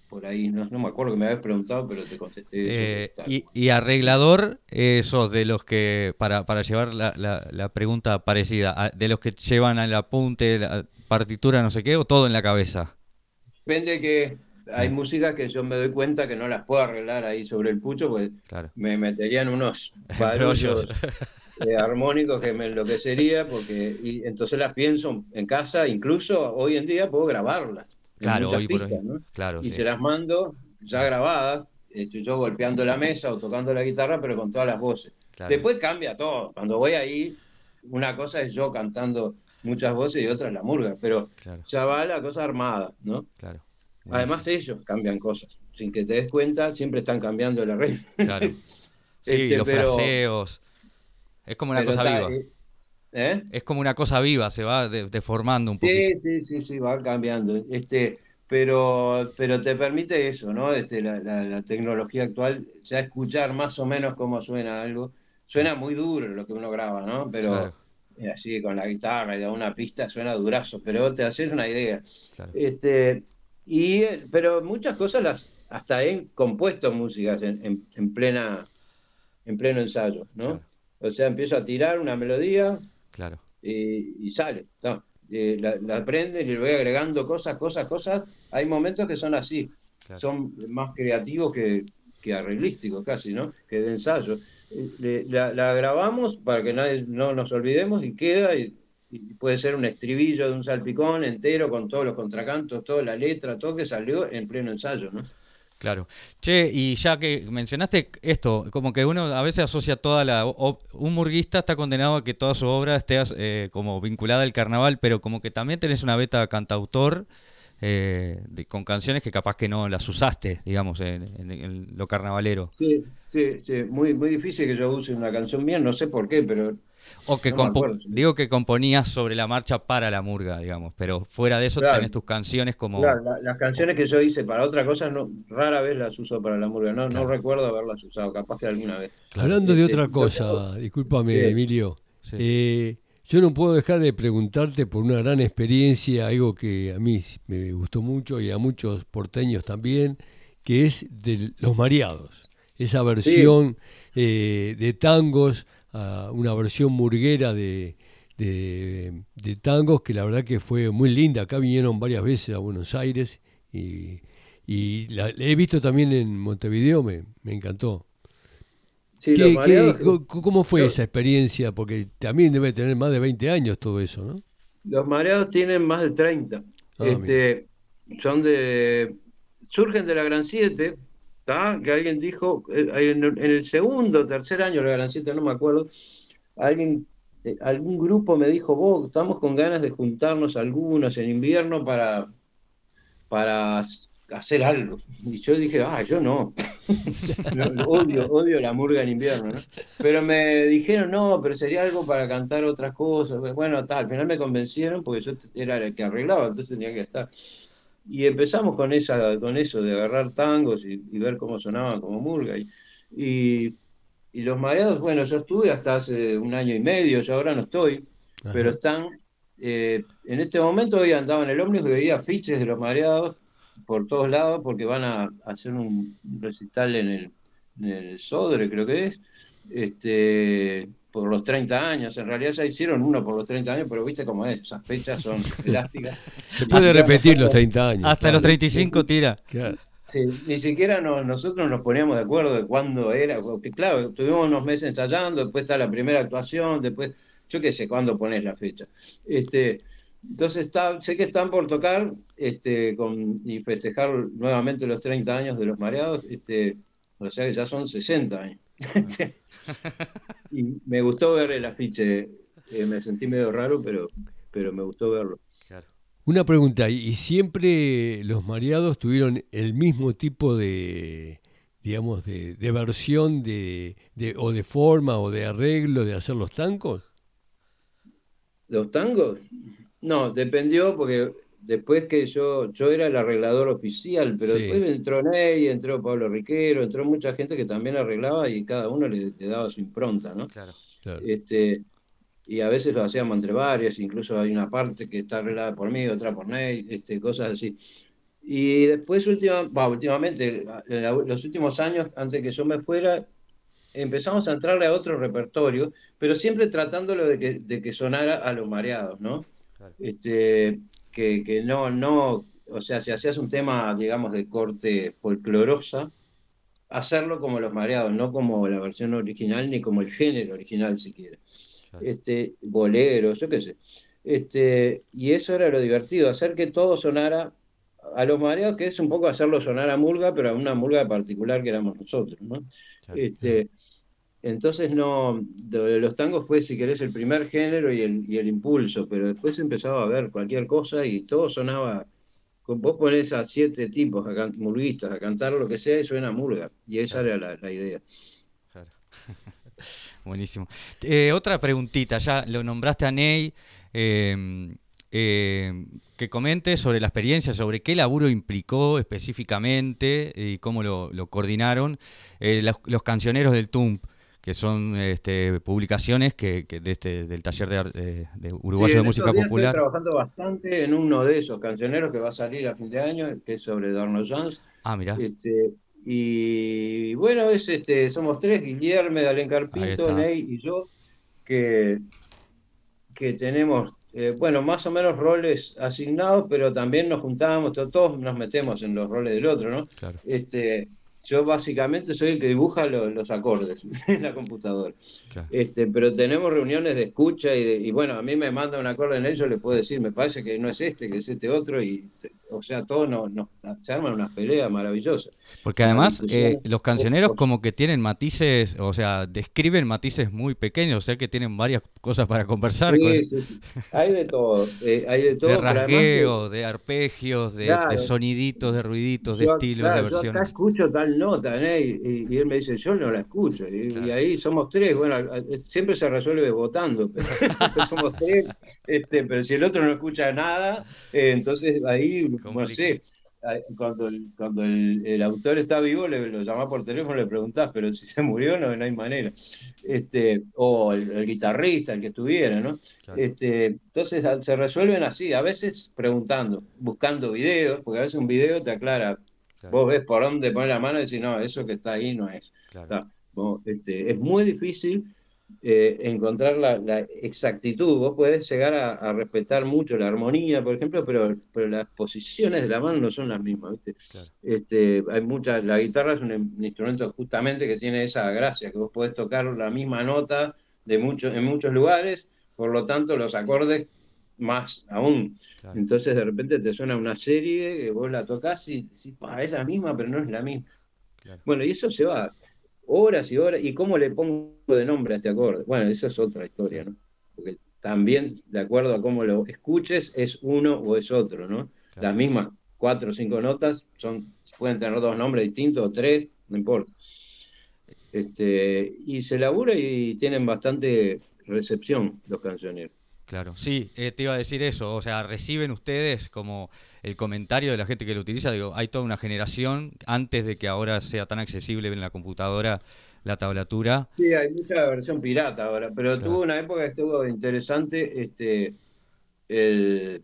por ahí, no, me acuerdo que me habías preguntado, pero te contesté. Eh, y, arreglador, eso de los que, para, para llevar la, la, pregunta parecida, de los que llevan al apunte, la partitura, no sé qué, o todo en la cabeza. Depende que hay mm. músicas que yo me doy cuenta que no las puedo arreglar ahí sobre el pucho, pues me meterían unos barullos eh, armónicos que me enloquecería, porque y entonces las pienso en casa, incluso hoy en día puedo grabarlas. Claro, hoy claro, y se las mando ya grabadas, estoy yo golpeando la mesa o tocando la guitarra, pero con todas las voces. Después cambia todo. Cuando voy ahí, una cosa es yo cantando muchas voces y otra la murga, pero ya va la cosa armada, ¿no? Claro. Además ellos cambian cosas. Sin que te des cuenta, siempre están cambiando la red. Claro. Sí, este, los fraseos. Es como una cosa viva. ¿eh? Es como una cosa viva, se va deformando un poquito. Sí, sí, sí, sí, va cambiando. Este, pero, pero te permite eso, ¿no? Este, la, tecnología actual, ya escuchar más o menos cómo suena algo. Suena muy duro lo que uno graba, ¿no? Pero así con la guitarra y de una pista suena durazo, pero te haces una idea. Este, y, pero muchas cosas las hasta he compuesto músicas en, en, plena en pleno ensayo, ¿no? O sea, empiezo a tirar una melodía claro. y, sale. Eh, la, aprenden y le voy agregando cosas, cosas, cosas. Hay momentos que son así. Son más creativos que, que, arreglísticos casi, ¿no? Que de ensayo. Eh, la, grabamos para que nadie, no nos olvidemos y queda y, puede ser un estribillo de un salpicón entero con todos los contracantos, toda la letra, todo que salió en pleno ensayo, ¿no? Claro. Che, y ya que mencionaste esto, como que uno a veces asocia toda la... un murguista está condenado a que toda su obra esté eh, como vinculada al carnaval, pero como que también tenés una beta cantautor eh, con canciones que capaz que no las usaste, digamos, en, lo carnavalero. Sí, sí, sí. Muy, muy difícil que yo use una canción mía, no sé por qué, pero o que digo que componías sobre la marcha para la murga, digamos, pero fuera de eso tenés tus canciones como... Claro, las canciones que yo hice para otra cosa no, rara vez las uso para la murga, no, no recuerdo haberlas usado, capaz que alguna vez. Hablando de este, otra cosa, discúlpame Emilio, eh, yo no puedo dejar de preguntarte por una gran experiencia, algo que a mí me gustó mucho y a muchos porteños también, que es de los mareados, esa versión eh, de tangos una versión murguera de, de, tangos que la verdad que fue muy linda. Acá vinieron varias veces a Buenos Aires y, y la, he visto también en Montevideo, me, me encantó. cómo fue esa experiencia? Porque también debe tener más de 20 años todo eso, ¿no? Los mareados tienen más de 30. Ah, este, son de. surgen de la Gran 7, que alguien dijo, eh, en el segundo, tercer año la Gran Siete, no me acuerdo, alguien, eh, algún grupo me dijo, vos, estamos con ganas de juntarnos algunos en invierno para, para hacer algo. Y yo dije, ah, yo no. odio, odio la murga en invierno, ¿no? Pero me dijeron, no, pero sería algo para cantar otras cosas. Bueno, tal, al final me convencieron porque yo era el que arreglaba, entonces tenía que estar. Y empezamos con, esa, con eso de agarrar tangos y, ver cómo sonaban como murga. Y, y, los mareados, bueno, yo estuve hasta hace un año y medio, yo ahora no estoy, pero están, eh, en este momento hoy andaba en el ómnibus y veía afiches de los mareados por todos lados porque van a hacer un recital en el, en el Sodre, creo que es, este, por los 30 años. En realidad ya hicieron uno por los 30 años, pero viste cómo es, esas fechas son elásticas. Se puede repetir los 30 años. Hasta los 35 tira. ni siquiera nosotros nos poníamos de acuerdo de cuándo era, porque claro, tuvimos unos meses ensayando, después está la primera actuación, después, yo qué sé, cuándo pones la fecha. Este, entonces está, sé que están por tocar este, con, y festejar nuevamente los 30 años de los mareados, este, o sea que ya son 60 años. y me gustó ver el afiche, eh, me sentí medio raro, pero, pero me gustó verlo. Una pregunta, ¿y siempre los mareados tuvieron el mismo tipo de, digamos, de, versión de, de, o de forma o de arreglo de hacer los tangos? ¿Los tangos? No, dependió porque después que yo, yo era el arreglador oficial, pero después entró Ney, entró Pablo Riquero, entró mucha gente que también arreglaba y cada uno le, daba su impronta, ¿no? Claro, Este, y a veces lo hacíamos entre varios, incluso hay una parte que está arreglada por mí, otra por Ney, este, cosas así. Y después, última, últimamente, en los últimos años, antes que yo me fuera, empezamos a entrarle a otro repertorio, pero siempre tratándolo de que, de que sonara a los mareados, ¿no? Este, que, no, no, o sea, si hacías un tema, digamos, de corte folclorosa, hacerlo como los mareados, no como la versión original ni como el género original siquiera. Este, boleros, yo qué sé. Este, y eso era lo divertido, hacer que todo sonara a los mareados, que es un poco hacerlo sonar a Murga, pero a una Murga particular que éramos nosotros, ¿no? Este, entonces no, los tangos fue, si querés, el primer género y el, y el impulso, pero después empezaba a ver cualquier cosa y todo sonaba, vos ponés a siete tipos, a murguistas, a cantar lo que sea y suena murga, y esa era la, idea. Buenísimo. Eh, otra preguntita, ya lo nombraste a Ney, em, em, que comente sobre la experiencia, sobre qué laburo implicó específicamente y cómo lo, coordinaron eh, los, cancioneros del TUMP que son este, publicaciones que, de este, del taller de, de Uruguayo de Música Popular. Estoy trabajando bastante en uno de esos cancioneros que va a salir a fin de año, que es sobre Darno Jones. Ah, mira. Este, y bueno, es este, somos tres, Guillermo, Dalen Carpito, Ney y yo, que, que tenemos, eh, bueno, más o menos roles asignados, pero también nos juntamos, todos nos metemos en los roles del otro, ¿no? Claro. Este, yo básicamente soy el que dibuja los acordes en la computadora. Este, pero tenemos reuniones de escucha y, y, bueno, a mí me manda un acorde en ello, le puedo decir, me parece que no es este, que es este otro, y o sea, todos no, no, se arman unas peleas maravillosas. Porque además eh, los cancioneros como que tienen matices, o sea, describen matices muy pequeños, o sea que tienen varias cosas para conversar. Sí, Hay de todo, eh, hay de todo. De rasgueo, de arpegios, de, soniditos, de ruiditos, de estilos, de versiones. Yo acá escucho tal nota, y, y, él me dice, yo no la escucho, y, ahí somos tres, bueno, siempre se resuelve votando, pero, somos tres, este, pero si el otro no escucha nada, eh, entonces ahí no sé, cuando, el, cuando el, autor está vivo, le, lo llamás por teléfono y le preguntás, pero si se murió no, no hay manera. Este, o el, guitarrista, el que estuviera, ¿no? Este, entonces se resuelven así, a veces preguntando, buscando videos, porque a veces un video te aclara, vos ves por dónde poner la mano y decís, no, eso que está ahí no es. este, es muy difícil eh, encontrar la, exactitud. Vos podés llegar a, respetar mucho la armonía, por ejemplo, pero, pero las posiciones de la mano no son las mismas. Este, hay muchas, la guitarra es un, instrumento justamente que tiene esa gracia, que vos podés tocar la misma nota de muchos en muchos lugares, por lo tanto los acordes más aún. Entonces de repente te suena una serie que vos la tocas y, es la misma, pero no es la misma. Bueno, y eso se va horas y horas. ¿Y cómo le pongo de nombre a este acorde? Bueno, eso es otra historia, ¿no? Porque también, de acuerdo a cómo lo escuches, es uno o es otro, ¿no? Las mismas cuatro o cinco notas, son, pueden tener dos nombres distintos o tres, no importa. Este, y se labura y tienen bastante recepción los cancioneros. Claro, sí, eh, te iba a decir eso, o sea, reciben ustedes como el comentario de la gente que lo utiliza, digo, hay toda una generación antes de que ahora sea tan accesible en la computadora la tablatura. Sí, hay mucha versión pirata ahora, pero tuvo una época que estuvo interesante, este, el,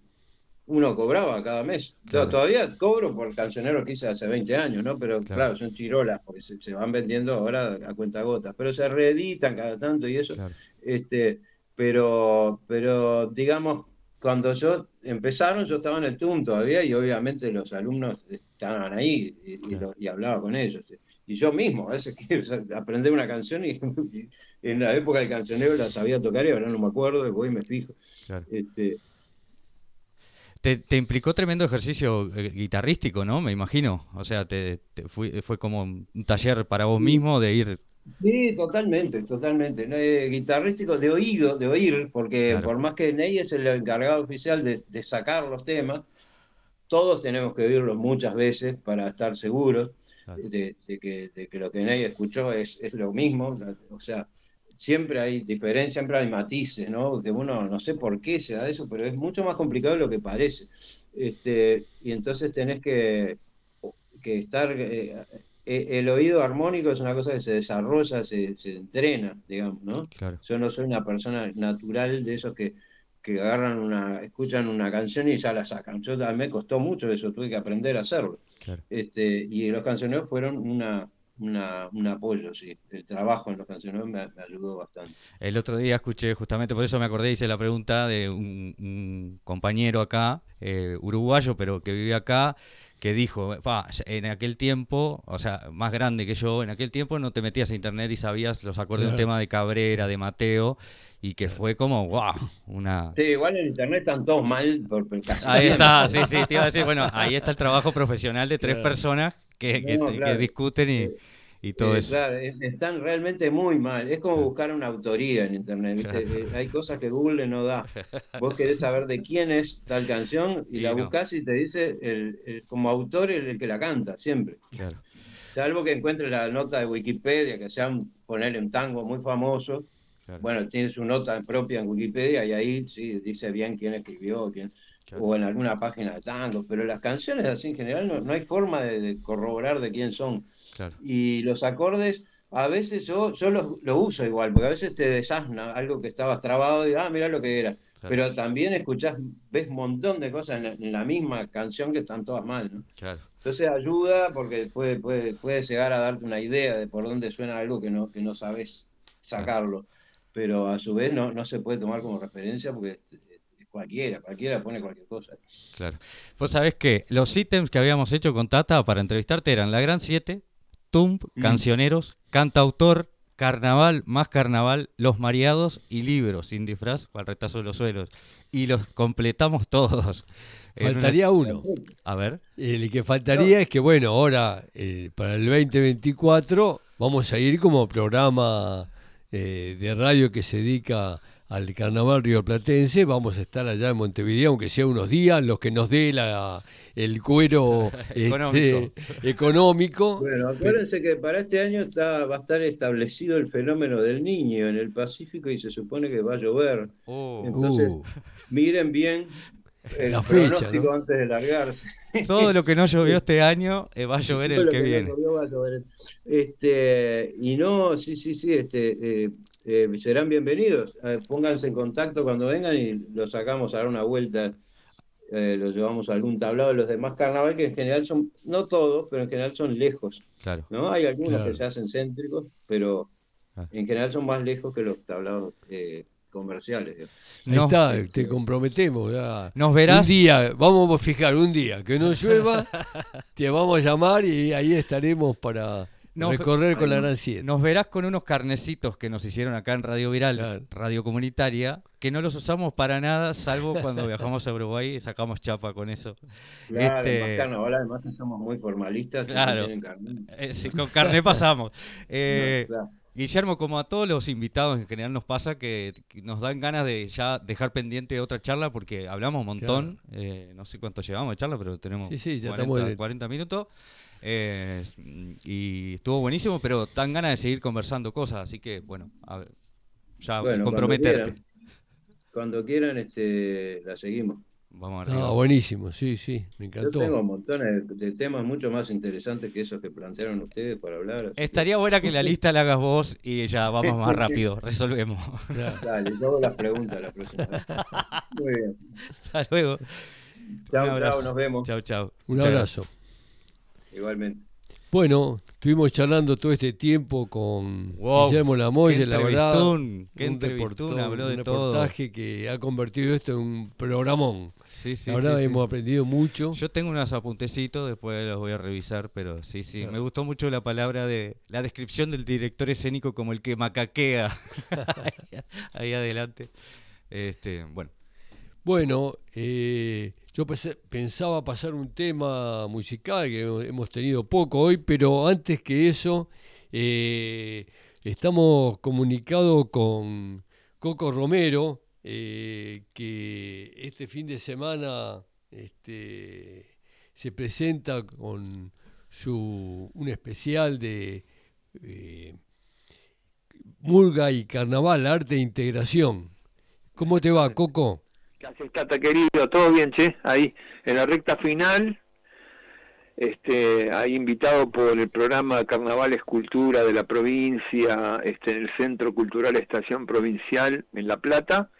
uno cobraba cada mes. Todavía cobro por cancionero que hice hace 20 años, ¿no? Pero claro, son chirolas, porque se, van vendiendo ahora a cuenta gotas, pero se reeditan cada tanto y eso. Este, pero, pero digamos, cuando yo empezaron, yo estaba en el TUM todavía y obviamente los alumnos estaban ahí y, hablaba con ellos. Y yo mismo, a veces quiero aprender una canción y, en la época del cancionero la sabía tocar y ahora no me acuerdo, voy y me fijo. Este, te, implicó tremendo ejercicio eh, guitarrístico, ¿no? Me imagino. O sea, te, fue, fue, como un taller para vos mismo de ir. Sí, totalmente, totalmente. Eh, guitarrístico de oído, de oír, porque por más que Ney es el encargado oficial de, sacar los temas, todos tenemos que oírlos muchas veces para estar seguros de, que, de, que, lo que Ney escuchó es, es lo mismo. O sea, siempre hay diferencia, siempre hay matices, ¿no? Que uno no sé por qué se da eso, pero es mucho más complicado de lo que parece. Este, y entonces tenés que, que estar. Eh, el oído armónico es una cosa que se desarrolla, se, se entrena, digamos, ¿no? Yo no soy una persona natural de esos que, que agarran una, escuchan una canción y ya la sacan. Yo me costó mucho eso, tuve que aprender a hacerlo. Este, y los cancioneros fueron una, un apoyo, sí. El trabajo en los canciones me, ayudó bastante. El otro día escuché, justamente por eso me acordé, hice la pregunta de un, compañero acá, eh, uruguayo, pero que vive acá, que dijo, en aquel tiempo, o sea, más grande que yo, en aquel tiempo no te metías a internet y sabías los acordes de un tema de Cabrera, de Mateo, y que fue como, wow, una... Sí, igual en internet están todos mal por Ahí está, sí, sí, te iba a decir, bueno, ahí está el trabajo profesional de tres personas que, discuten y, y todo eso. Claro, están realmente muy mal. Es como buscar una autoría en internet. Eh, hay cosas que Google no da. Vos querés saber de quién es tal canción y, la buscas y te dice el, como autor el, que la canta, siempre. Salvo que encuentres la nota de Wikipedia, que sea un, ponerle un tango muy famoso. Bueno, tiene su nota propia en Wikipedia y ahí sí dice bien quién escribió, quién o en alguna página de tango, pero las canciones así en general no, hay forma de, corroborar de quién son. Y los acordes, a veces yo, yo los, uso igual, porque a veces te desasna algo que estabas trabado y, ah, mira lo que era. Pero también escuchás, ves un montón de cosas en la, misma canción que están todas mal, ¿no? Entonces ayuda porque puede, puede, puede llegar a darte una idea de por dónde suena algo que no, que no sabes sacarlo. Pero a su vez no, no se puede tomar como referencia porque cualquiera, cualquiera pone cualquier cosa. Claro. Vos sabés que los ítems que habíamos hecho con Tata para entrevistarte eran La Gran 7, Tump, mm. Cancioneros, Cantautor, Carnaval, más Carnaval, Los Mareados y Libros, sin disfraz, al retazo de los suelos. Y los completamos todos. Faltaría uno. A ver. El que faltaría es que, bueno, ahora eh, para el 2024 vamos a ir como programa eh, de radio que se dedica al carnaval rioplatense. Vamos a estar allá en Montevideo, aunque sea unos días, los que nos dé la, el cuero este, económico. Bueno, acuérdense que para este año está, va a estar establecido el fenómeno del niño en el Pacífico y se supone que va a llover. Oh. Entonces, uh. miren bien el la fecha, antes de largarse. Todo lo que no llovió este año eh, va a llover el que, viene. Este, y no, sí, sí, sí, este, eh, eh, serán bienvenidos. Eh, pónganse en contacto cuando vengan y los sacamos a dar una vuelta. Eh, los llevamos a algún tablado de los demás carnaval que en general son, no todos, pero en general son lejos. Claro. ¿no? Hay algunos que se hacen céntricos, pero ah. en general son más lejos que los tablados comerciales. Ahí está, te comprometemos. Nos verás. Un día, vamos a fijar un día que no llueva, te vamos a llamar y ahí estaremos para Recorrer con la gran 7. Nos verás con unos carnecitos que nos hicieron acá en Radio Viral, Radio Comunitaria, que no los usamos para nada, salvo cuando viajamos a Uruguay y sacamos chapa con eso. Claro, este... además somos muy formalistas. Claro, eh, con carne pasamos. Eh, Guillermo, como a todos los invitados en general nos pasa que, que nos dan ganas de ya dejar pendiente otra charla porque hablamos un montón. eh, no sé cuánto llevamos de charla, pero tenemos Sí, sí, ya 40, estamos en el- 40 minutos. Eh, y estuvo buenísimo, pero dan ganas de seguir conversando cosas. Así que, bueno, a ver, ya Bueno, comprometerte. Cuando quieran, cuando quieran, este, la seguimos. Vamos arriba. Ah, buenísimo, sí, sí, me Yo encantó. tengo montones de, de temas mucho más interesantes que esos que plantearon ustedes para hablar. así que- Estaría buena que la lista la hagas vos y ya vamos más rápido, resolvemos. Claro. Dale, yo hago las preguntas la próxima vez. Muy bien. Hasta luego. Chao, chao, nos vemos. Chao, chao. Un abrazo. Igualmente. Bueno, estuvimos charlando todo este tiempo con Wow, Guillermo Lamolle, qué la verdad. qué un reportón, habló de un todo. reportaje que ha convertido esto en un programón. Sí, sí, la verdad sí, sí. hemos aprendido mucho. Yo tengo unos apuntecitos, después los voy a revisar, pero sí, sí. Claro. Me gustó mucho la palabra de la descripción del director escénico como el que macaquea ahí, ahí adelante. Este, bueno, Bueno, eh, yo pensaba pasar un tema musical que hemos- hemos tenido poco hoy, pero antes que eso, eh, estamos comunicados con Coco Romero, eh, que este fin de semana este, se presenta con su un especial de eh, Murga y Carnaval, Arte e Integración. ¿Cómo te va, Coco? ¿Qué haces, Tata querido? ¿Todo bien, che? Ahí, en la recta final, este, ahí invitado por el programa Carnaval Escultura de la provincia, este, en el Centro Cultural Estación Provincial en La Plata.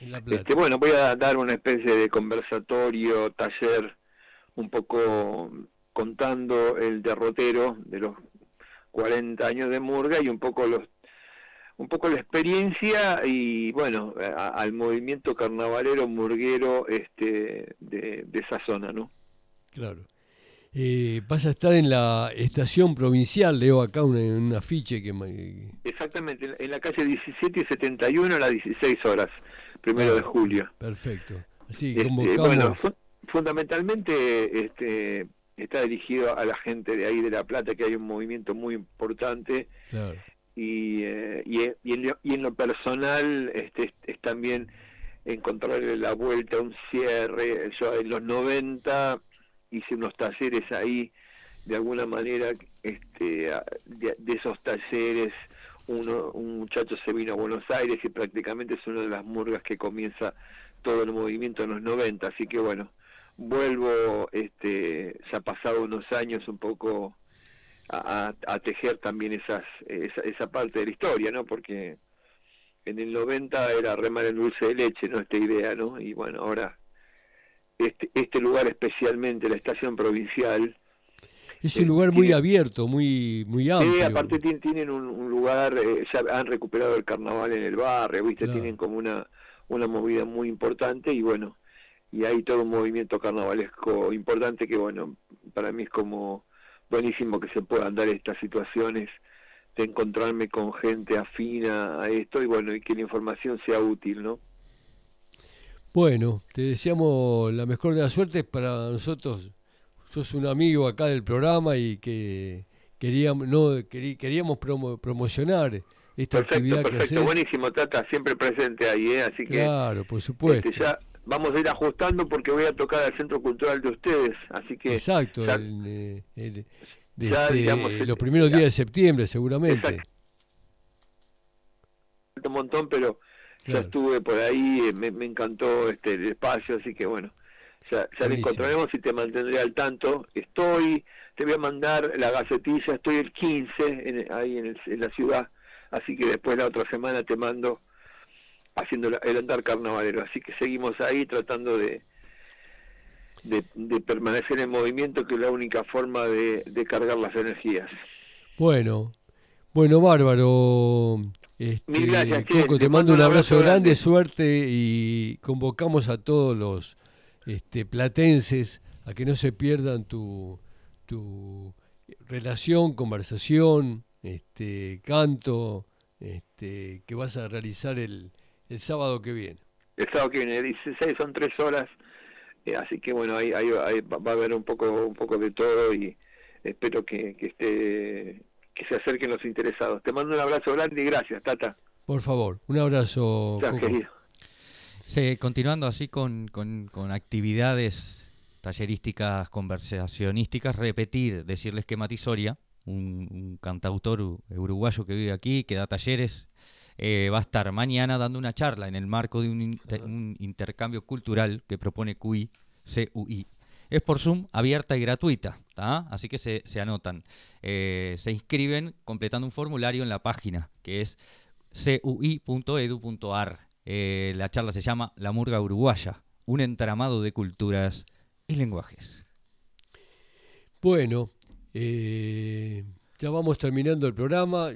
En La Plata. Este, bueno, voy a dar una especie de conversatorio, taller, un poco contando el derrotero de los 40 años de Murga y un poco los un poco la experiencia y bueno a- al movimiento carnavalero murguero este de, de esa zona no Claro. Eh, vas a estar en la estación provincial, leo acá un afiche que... me- exactamente en la- calle 17 y 71 a las 16 horas primero de Ah, julio Perfecto. Así Este, convocamos... bueno, fu- fundamentalmente este, está dirigido a la gente de ahí de La Plata, que hay un movimiento muy importante claro. Y, eh, y, y en, y en lo personal este, es, también encontrarle la vuelta a un cierre. Yo en los 90 hice unos talleres ahí, de alguna manera, este, de esos talleres. Uno, un muchacho se vino a Buenos Aires y prácticamente es una de las murgas que comienza todo el movimiento en los 90, así que bueno, vuelvo, este, ya pasado unos años un poco a, a- tejer también esas, esa, esa parte de la historia, ¿no? Porque en el 90 era remar en dulce de leche, ¿no? Esta idea, ¿no? Y bueno, ahora este, este lugar especialmente, la estación provincial, Es un eh, lugar muy abierto, muy, muy eh, amplio. aparte tien- tienen un, un lugar, eh, ya han recuperado el carnaval en el barrio, ¿viste? Claro. Tienen como una, una movida muy importante y bueno, y hay todo un movimiento carnavalesco importante que bueno, para mí es como buenísimo que se puedan dar estas situaciones de encontrarme con gente afina a esto y bueno, y que la información sea útil, ¿no? Bueno, te deseamos la mejor de las suertes para nosotros. Sos un amigo acá del programa y que queríamos, no, querí- queríamos promo- promocionar esta Perfecto, actividad que perfecto, haces. buenísimo, Tata, siempre presente ahí, ¿eh? Así que Claro, por supuesto. este, ya vamos a ir ajustando porque voy a tocar al centro cultural de ustedes, así que Exacto, ya- el, eh, el- de ya, este, digamos, los primeros ya. días de septiembre seguramente. Exacto. un montón, pero ya estuve por ahí, eh, me, me encantó este el espacio, así que bueno, ya, ya lo Buenísimo. encontraremos y te mantendré al tanto. Estoy, te voy a mandar la gacetilla, estoy el 15 en- ahí en, el- en la ciudad, así que después la otra semana te mando haciendo el andar carnavalero, así que seguimos ahí tratando de de, de permanecer en movimiento, que es la única forma de, de cargar las energías. Bueno, bueno, bárbaro. Este, Mil gracias, che. Te Te mando un un abrazo abrazo grande, grande. suerte y convocamos a todos los este, platenses a que no se pierdan tu, tu relación, conversación, este, canto, este, que vas a realizar el, el sábado que viene. el sábado que viene, 16 son tres horas, eh, así que bueno, ahí, ahí, ahí va a haber un poco un poco de todo y espero que, que esté que se acerquen los interesados. Te mando un abrazo grande y gracias, Tata. Por favor, un abrazo. Chao, Coco. querido. Sí, continuando así con, con- con actividades tallerísticas, conversacionísticas, repetir, decirles que Mati Soria, un, un cantautor uruguayo que vive aquí, que da talleres, eh, va a estar mañana dando una charla en el marco de un, inter- un intercambio cultural que propone QI, CUI. Es por Zoom, abierta y gratuita, ¿tá? así que se, se anotan. Eh, se inscriben completando un formulario en la página, que es cui.edu.ar. Eh, la charla se llama La Murga Uruguaya, un entramado de culturas y lenguajes. Bueno, eh, ya vamos terminando el programa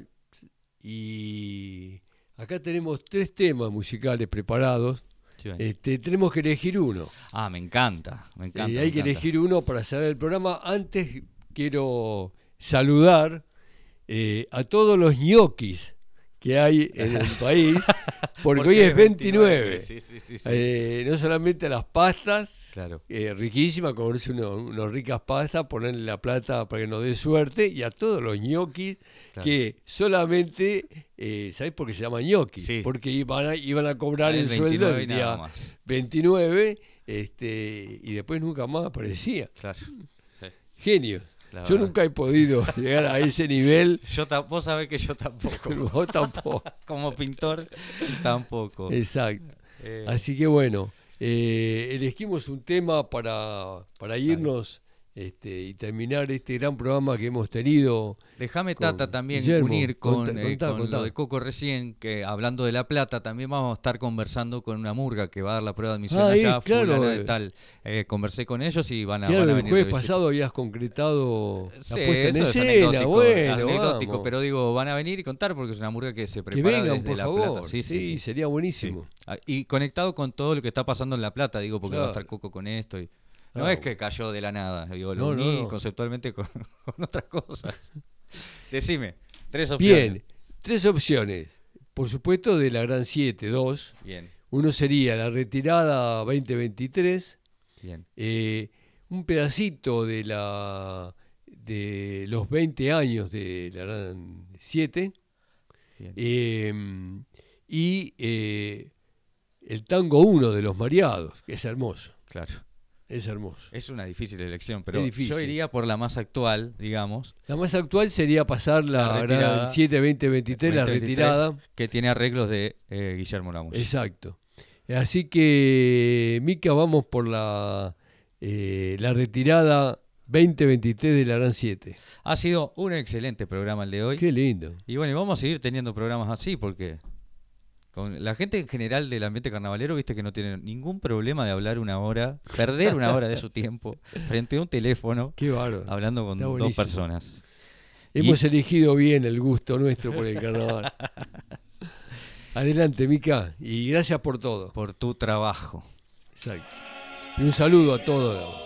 y acá tenemos tres temas musicales preparados. Este, tenemos que elegir uno. Ah, me encanta, me encanta. Eh, me hay que elegir uno para cerrar el programa. Antes quiero saludar eh, a todos los ñoquis que hay en el país, porque ¿Por hoy es 29. Sí, sí, sí. sí. Eh, no solamente las pastas, claro. eh, riquísimas, comerse uno- unas ricas pastas, ponerle la plata para que nos dé suerte, y a todos los ñoquis Claro. que solamente, eh, ¿sabés por qué se llama ñoquis? Sí. Porque iban a, iban a cobrar el, El sueldo 29 el día más. 29 este, y después nunca más aparecía. Claro. Genio. La Yo verdad. nunca he podido llegar a ese nivel, Yo vos sabés que yo tampoco. vos tampoco. Como pintor, tampoco. Exacto. Eh, Así que bueno, eh, elegimos un tema para, para irnos este, y terminar este gran programa que hemos tenido. Déjame, Tata, también Guillermo. unir con, Contá- eh, contá, con contá. lo de Coco recién, que hablando de La Plata, también vamos a estar conversando con una murga que va a dar la prueba de admisión Ah, eh, allá, claro, fulana de eh. tal. Eh, conversé con ellos y van a, Claro, van a el venir jueves de pasado habías concretado la Sí, puesta en escena. bueno, anecdótico, vamos. pero digo, van a venir y contar porque es una murga que se que prepara vengan, desde por La favor. Plata. Sí, sí, sí. sería buenísimo. Ah, Y conectado con todo lo que está pasando en La Plata, digo, porque va a estar Claro. Coco con esto. Y... No es que cayó de la nada, digo, lo No, uní no. conceptualmente con, con otras cosas. Decime, tres opciones. Bien, tres opciones. Por supuesto, de la Gran 7, dos. Bien, Uno sería la retirada 2023. bien. eh, un pedacito de la de los 20 años de la Gran 7 Bien. eh, y eh, el tango 1 de los mareados, que es hermoso, Claro. Es hermoso. Es una difícil elección, pero difícil. yo iría por la más actual, digamos. La más actual sería pasar la, La Gran retirada. 7 2023, la 2023, retirada. Que tiene arreglos de eh, Guillermo Lamus. Exacto. Así que, Mica, vamos por la, eh, la retirada 2023 de la Gran 7. Ha sido un excelente programa el de hoy. Qué lindo. Y bueno, y vamos a seguir teniendo programas así porque con la gente en general del ambiente carnavalero, viste que no tiene ningún problema de hablar una hora, perder una hora de su tiempo frente a un teléfono Qué hablando con dos personas. Hemos elegido bien el gusto nuestro por el carnaval. Adelante, Mica, y gracias por todo. Por tu trabajo. Exacto. Y un saludo a todos.